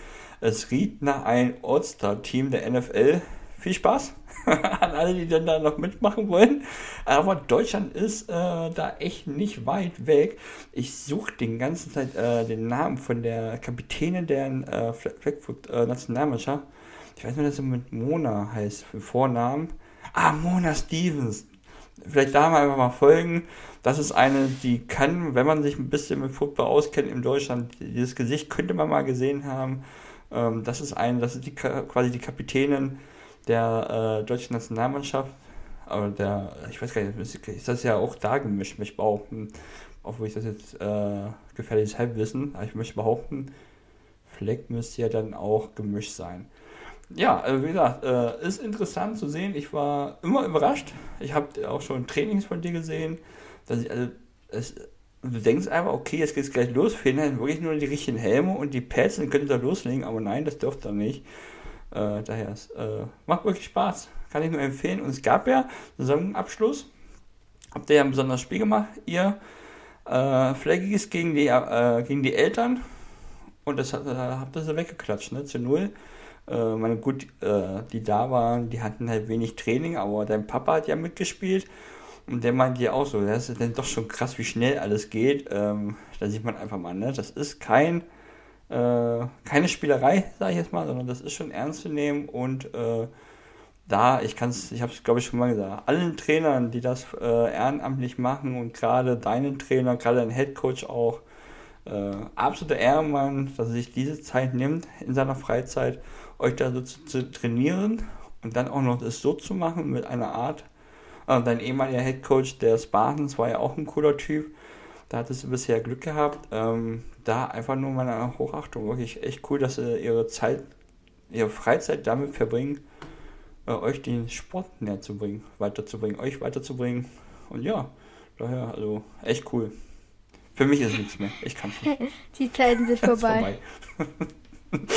Es riecht nach einem All-Star-Team der NFL. Viel Spaß an alle, die dann da noch mitmachen wollen. Aber Deutschland ist äh, da echt nicht weit weg. Ich suche den ganzen Zeit äh, den Namen von der Kapitänin der äh, Frankfurt-Nationalmannschaft. Äh, ich weiß nicht, dass sie mit Mona heißt, für Vornamen. Ah, Mona Stevens. Vielleicht da mal einfach mal folgen. Das ist eine, die kann, wenn man sich ein bisschen mit Football auskennt in Deutschland, dieses Gesicht könnte man mal gesehen haben. Ähm, das ist ein, das ist die, quasi die Kapitänin der äh, deutschen Nationalmannschaft. Aber der, ich weiß gar nicht, ist das ja auch da gemischt, möchte ich behaupten. Obwohl ich das jetzt äh, gefährliches Halbwissen, aber ich möchte behaupten, Fleck müsste ja dann auch gemischt sein. Ja, also wie gesagt, äh, ist interessant zu sehen. Ich war immer überrascht. Ich habe auch schon Trainings von dir gesehen. Dass ich, also, es, und du denkst einfach, okay, jetzt geht's gleich los, fehlen halt wirklich nur die richtigen Helme und die Pads, dann könnt ihr da loslegen, aber nein, das dürft ihr nicht. Äh, daher, es äh, macht wirklich Spaß. Kann ich nur empfehlen. Und es gab ja Saisonabschluss habt ihr ja ein besonderes Spiel gemacht, ihr äh, Flaggies gegen die, äh, gegen die Eltern und das hat, äh, habt ihr so weggeklatscht, ne, zu null. Äh, meine, gut, äh, die da waren, die hatten halt wenig Training, aber dein Papa hat ja mitgespielt und der meinte ja auch so, das ist dann doch schon krass, wie schnell alles geht. Ähm, da sieht man einfach mal, ne, das ist kein äh, keine Spielerei, sage ich jetzt mal, sondern das ist schon ernst zu nehmen und äh, da, ich kann es, ich habe es glaube ich schon mal gesagt, allen Trainern, die das äh, ehrenamtlich machen und gerade deinen Trainer, gerade dein Headcoach auch, äh, absoluter Ehrenmann, dass er sich diese Zeit nimmt in seiner Freizeit, euch da so zu, zu trainieren und dann auch noch das so zu machen mit einer Art. Äh, dein ehemaliger Headcoach der Spartans war ja auch ein cooler Typ. Da hattest du bisher Glück gehabt. Ähm, da einfach nur meine Hochachtung. Wirklich echt cool, dass ihr ihre Zeit, ihre Freizeit damit verbringen, äh, euch den Sport näher zu bringen, weiterzubringen, euch weiterzubringen. Und ja, daher, also echt cool. Für mich ist nichts mehr. Ich kann nicht. Die Zeiten sind vorbei. vorbei.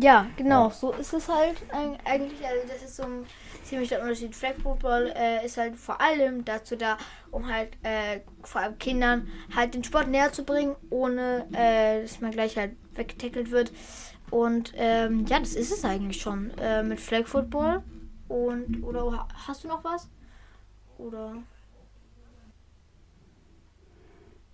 ja, genau, ja. so ist es halt eigentlich. Also, das ist so ein ziemlich der Unterschied. Flag Football äh, ist halt vor allem dazu da, um halt äh, vor allem Kindern halt den Sport näher zu bringen, ohne äh, dass man gleich halt weggetackelt wird. Und ähm, ja, das ist es eigentlich schon äh, mit Flag Football. Und oder hast du noch was? Oder?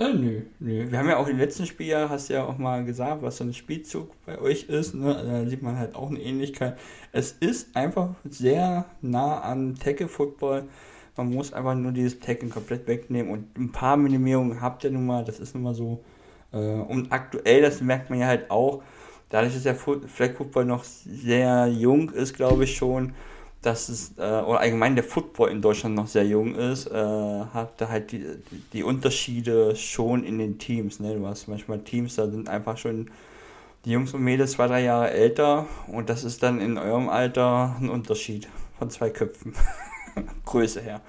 Äh, nö, nö. Wir haben ja auch im letzten Spieljahr, hast du ja auch mal gesagt, was so ein Spielzug bei euch ist. Ne? Da sieht man halt auch eine Ähnlichkeit. Es ist einfach sehr nah an Tackle Football. Man muss einfach nur dieses Tackle komplett wegnehmen und ein paar Minimierungen habt ihr nun mal. Das ist nun mal so. Äh, und aktuell, das merkt man ja halt auch, dadurch, dass der Flag Football noch sehr jung ist, glaube ich schon, dass es, äh, oder allgemein der Football in Deutschland noch sehr jung ist, äh, hat da halt die, die Unterschiede schon in den Teams. Ne? Du hast manchmal Teams, da sind einfach schon die Jungs und Mädels zwei, drei Jahre älter und das ist dann in eurem Alter ein Unterschied von zwei Köpfen. Größe her.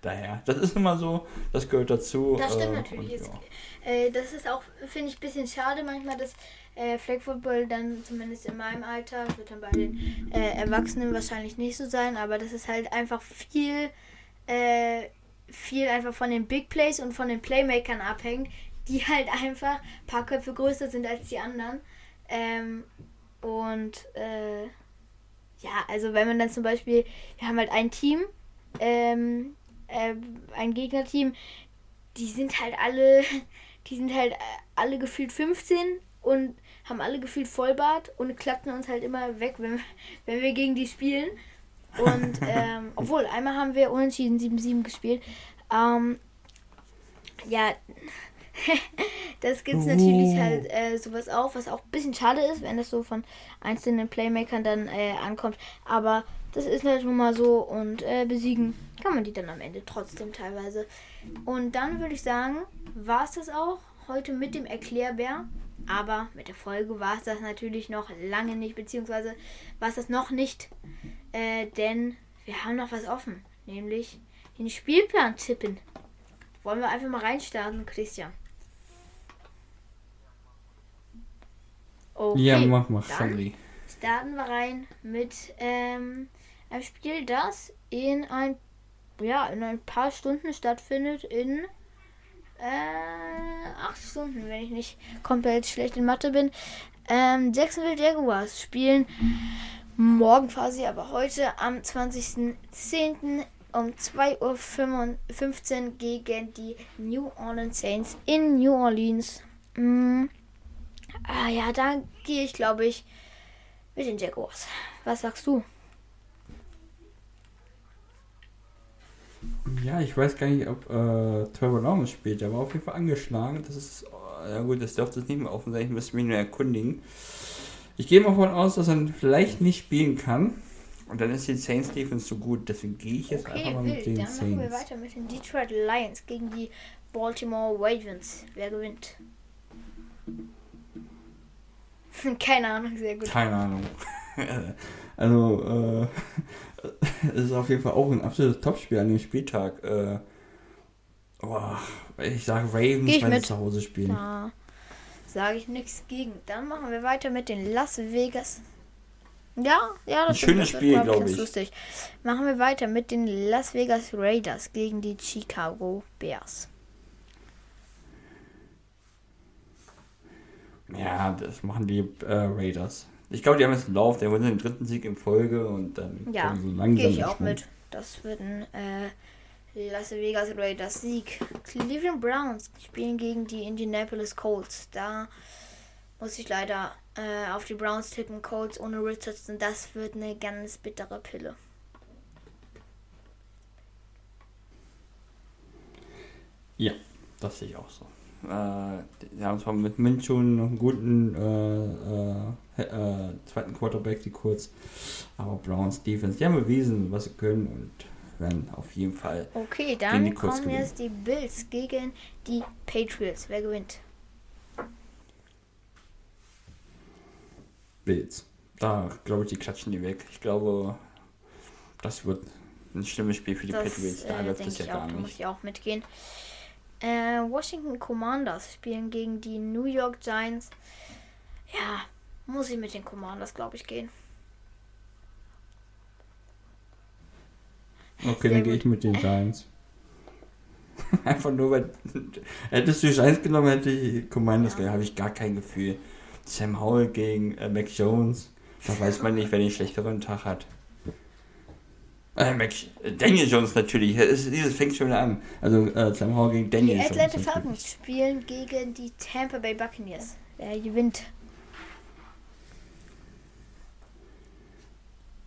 Daher, das ist nun mal so, das gehört dazu. Das stimmt äh, natürlich. Und, ja. Äh, das ist auch, finde ich, ein bisschen schade manchmal, dass äh, Flag Football dann zumindest in meinem Alter, wird dann bei den äh, Erwachsenen wahrscheinlich nicht so sein, aber das ist halt einfach viel, äh, viel einfach von den Big Plays und von den Playmakern abhängt, die halt einfach ein paar Köpfe größer sind als die anderen. Ähm, und äh, ja, also wenn man dann zum Beispiel, wir haben halt ein Team, ähm, äh, ein Gegnerteam, die sind halt alle, die sind halt alle gefühlt 15 und haben alle gefühlt Vollbart und klappen uns halt immer weg, wenn, wenn wir gegen die spielen. Und ähm, obwohl, einmal haben wir unentschieden 7-7 gespielt. Ähm, ja, das gibt es natürlich uh. halt äh, sowas auch, was auch ein bisschen schade ist, wenn das so von einzelnen Playmakern dann äh, ankommt. Aber das ist halt nun mal so und äh, besiegen kann man die dann am Ende trotzdem teilweise. Und dann würde ich sagen, war es das auch heute mit dem Erklärbär. Aber mit der Folge war es das natürlich noch lange nicht, beziehungsweise war es das noch nicht, äh, denn wir haben noch was offen, nämlich den Spielplan tippen. Wollen wir einfach mal reinstarten, Christian? Okay, ja, mach mal, sorry. Starten wir rein mit ähm, einem Spiel, das in ein, ja, in ein paar Stunden stattfindet in äh, acht Stunden, wenn ich nicht komplett schlecht in Mathe bin. Ähm, Jacksonville Jaguars spielen morgen quasi, aber heute am 20.10. um 2.15 Uhr gegen die New Orleans Saints in New Orleans. Mm. Ah ja, da gehe ich, glaube ich, mit den Jaguars. Was sagst du? Ja, ich weiß gar nicht, ob äh, Trevor Lawrence spielt. Der war auf jeden Fall angeschlagen. Das ist, äh, ja gut, das dürfte nicht mehr offen sein. Ich müsste mich nur erkundigen. Ich gehe mal davon aus, dass er vielleicht nicht spielen kann. Und dann ist die Saints Defense so gut. Deswegen gehe ich jetzt okay, einfach mal wild. mit den dann Saints. Dann machen wir weiter mit den Detroit Lions gegen die Baltimore Ravens. Wer gewinnt? Keine Ahnung, sehr gut. Keine Ahnung. also, äh, es ist auf jeden Fall auch ein absolutes Topspiel an dem Spieltag. Äh, oh, ich sage Ravens, ich mit. sie zu Hause spielen. Da sage ich nichts gegen. Dann machen wir weiter mit den Las Vegas. Ja, ja, das Ein schönes das Spiel, glaub glaub ganz ich. Lustig. Machen wir weiter mit den Las Vegas Raiders gegen die Chicago Bears. Ja, das machen die äh, Raiders. Ich glaube, die haben jetzt einen Lauf, der holen den dritten Sieg in Folge und dann Ja, kommen sie langsam gehe ich auch mit. Das wird ein äh, Las Vegas Raiders Sieg. Cleveland Browns spielen gegen die Indianapolis Colts. Da muss ich leider äh, auf die Browns tippen. Colts ohne Richardson. Das wird eine ganz bittere Pille. Ja, das sehe ich auch so. Äh, die haben zwar mit Minshew noch einen guten äh, äh, äh, zweiten Quarterback, die kurz, aber Browns Defense, die haben bewiesen, was sie können und werden auf jeden Fall Okay, dann kommen gewinnen. jetzt die Bills gegen die Patriots. Wer gewinnt? Bills. Da glaube ich, die klatschen die weg. Ich glaube, das wird ein schlimmes Spiel für die Patriots. Da äh, läuft es ja gar auch, da muss nicht. ich auch mitgehen. Äh, Washington Commanders spielen gegen die New York Giants. Ja, muss ich mit den Commanders, glaube ich, gehen. Okay, Sehr dann gehe ich mit den Giants. Einfach nur, weil hättest du die Giants genommen, hätte ich Commanders Ja. genommen. habe ich gar kein Gefühl. Sam Howell gegen äh, Mac Jones. Da weiß man nicht, wer den schlechteren Tag hat. Äh, äh, Daniel Jones natürlich. Es, dieses fängt schon wieder an. Also äh, Sam Howell gegen Die Daniel Jones. Atlanta natürlich. Falcons spielen gegen die Tampa Bay Buccaneers. Wer gewinnt?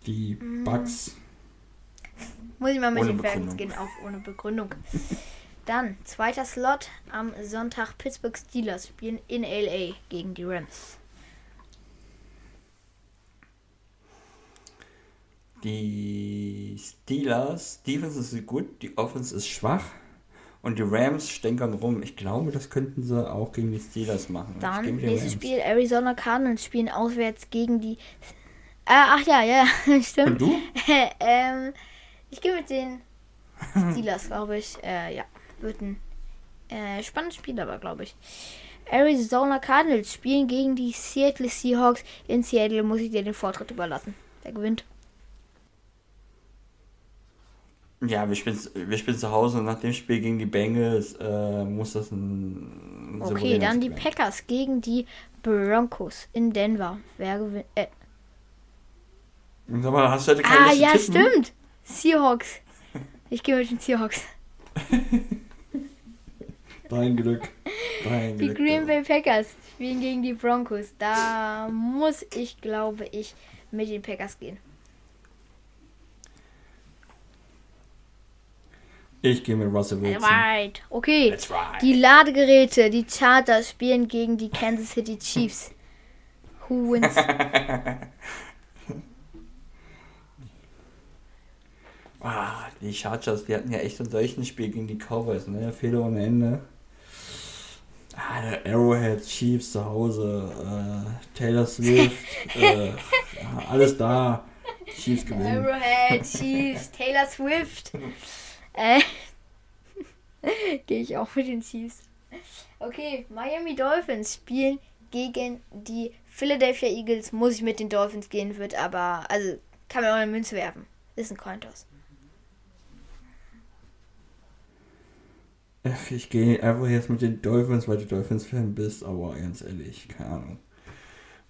Die Mm. Bucks. Muss ich mal mit Ohne den Falcons Begründung. gehen, auch ohne Begründung. Dann, zweiter Slot am Sonntag. Pittsburgh Steelers spielen in LA gegen die Rams. Die Steelers, Defense ist gut, die Offense ist schwach und die Rams stänkern rum. Ich glaube, das könnten sie auch gegen die Steelers machen. Dann, nächstes. Spiel, Arizona Cardinals spielen auswärts gegen die... Ah, ach ja, ja, stimmt. Und du? ähm, ich gehe mit den Steelers, glaube ich. Äh, ja, wird ein äh, spannendes Spiel, aber glaube ich. Arizona Cardinals spielen gegen die Seattle Seahawks. In Seattle muss ich dir den Vortritt überlassen. Wer gewinnt? Ja, wir spielen, wir spielen zu Hause und nach dem Spiel gegen die Bengals äh, muss das ein, ein Okay, dann die. Packers gegen die Broncos in Denver. Wer gewinnt? Äh, Sag mal, hast du heute keine ah, ja, tippen? stimmt. Seahawks. Ich gehe mit den Seahawks. Dein Glück. Dein Die Glück. Green Bay Packers spielen gegen die Broncos. Da muss ich, glaube ich, mit den Packers gehen. Ich gehe mit Russell Wilson. Right. Okay. Right. Die Ladegeräte, die Chargers spielen gegen die Kansas City Chiefs. Who wins? Ah, die Chargers, die hatten ja echt ein solchen Spiel gegen die Cowboys, ne? Fehler ohne Ende. Ah, der Arrowhead, Chiefs zu Hause, äh, Taylor Swift, äh, ja, alles da. Chiefs gewinnen. Arrowhead, Chiefs, Taylor Swift. Äh, Gehe ich auch mit den Chiefs. Okay, Miami Dolphins spielen gegen die Philadelphia Eagles. Muss ich mit den Dolphins gehen, wird aber, also kann man auch eine Münze werfen. Ist ein Cointoss. Ach, Ich gehe einfach jetzt mit den Dolphins, weil du Dolphins-Fan bist, aber ganz ehrlich, keine Ahnung.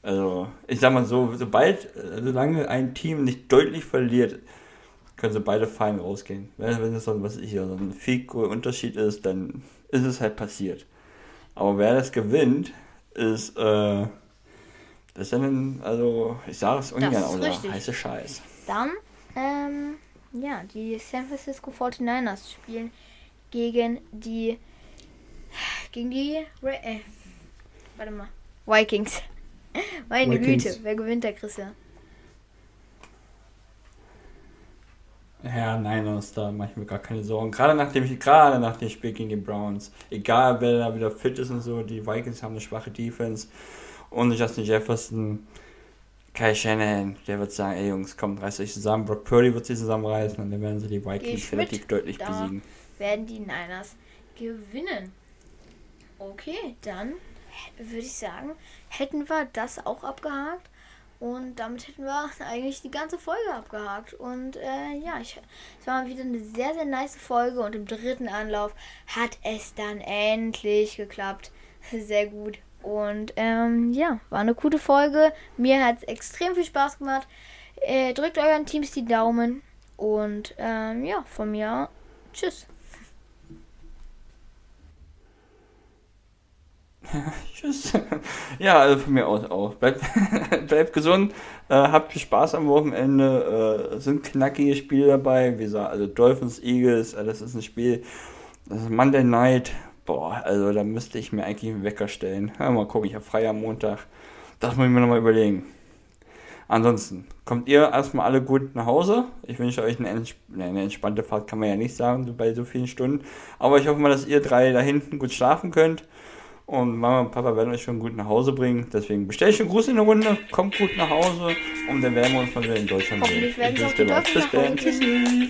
Also, ich sag mal so, sobald, äh, solange ein Team nicht deutlich verliert, können sie beide fein rausgehen. Wenn wenn es so ein, was ich, so ein viel Unterschied ist, dann ist es halt passiert. Aber wer das gewinnt, ist, äh, das ist dann, also, ich sage es ungern, aber heiße Scheiß. Dann, ähm, ja, die San Francisco 49ers spielen gegen die, gegen die, äh, warte mal, Vikings. Meine Vikings. Güte, wer gewinnt da, Christian? Ja, nein, das, da mache ich mir gar keine Sorgen. Gerade nach dem, gerade nach dem Spiel gegen die Browns. Egal, wer da wieder fit ist und so, die Vikings haben eine schwache Defense. Und Justin Jefferson, Kai Shannon, der wird sagen, ey Jungs, kommt, reißt euch zusammen. Brock Purdy wird sich zusammenreißen und dann werden sie die Vikings ich mit. relativ deutlich Da. besiegen. Werden die Niners gewinnen? Okay, dann würde ich sagen, hätten wir das auch abgehakt. Und damit hätten wir eigentlich die ganze Folge abgehakt. Und äh, ja, ich, es war mal wieder eine sehr, sehr nice Folge. Und im dritten Anlauf hat es dann endlich geklappt. Sehr gut. Und ähm, ja, war eine gute Folge. Mir hat es extrem viel Spaß gemacht. Äh, drückt euren Teams die Daumen. Und ähm, ja, von mir, tschüss. Tschüss. Ja, also von mir aus auch. Bleibt, bleibt gesund, äh, habt viel Spaß am Wochenende, äh, sind knackige Spiele dabei, wie gesagt, also Dolphins, Eagles, äh, das ist ein Spiel, das ist Monday Night, boah, also da müsste ich mir eigentlich einen Wecker stellen. Ja, mal gucken, ich habe frei am Montag, das muss ich mir nochmal überlegen. Ansonsten, kommt ihr erstmal alle gut nach Hause. Ich wünsche euch eine, entsp eine, entspannte Fahrt, kann man ja nicht sagen, bei so vielen Stunden. Aber ich hoffe mal, dass ihr drei da hinten gut schlafen könnt. Und Mama und Papa werden euch schon gut nach Hause bringen. Deswegen bestelle ich einen Gruß in der Runde, kommt gut nach Hause und dann werden wir uns mal wieder in Deutschland sehen. Werden sie auch die Bis dann. Tschüssi.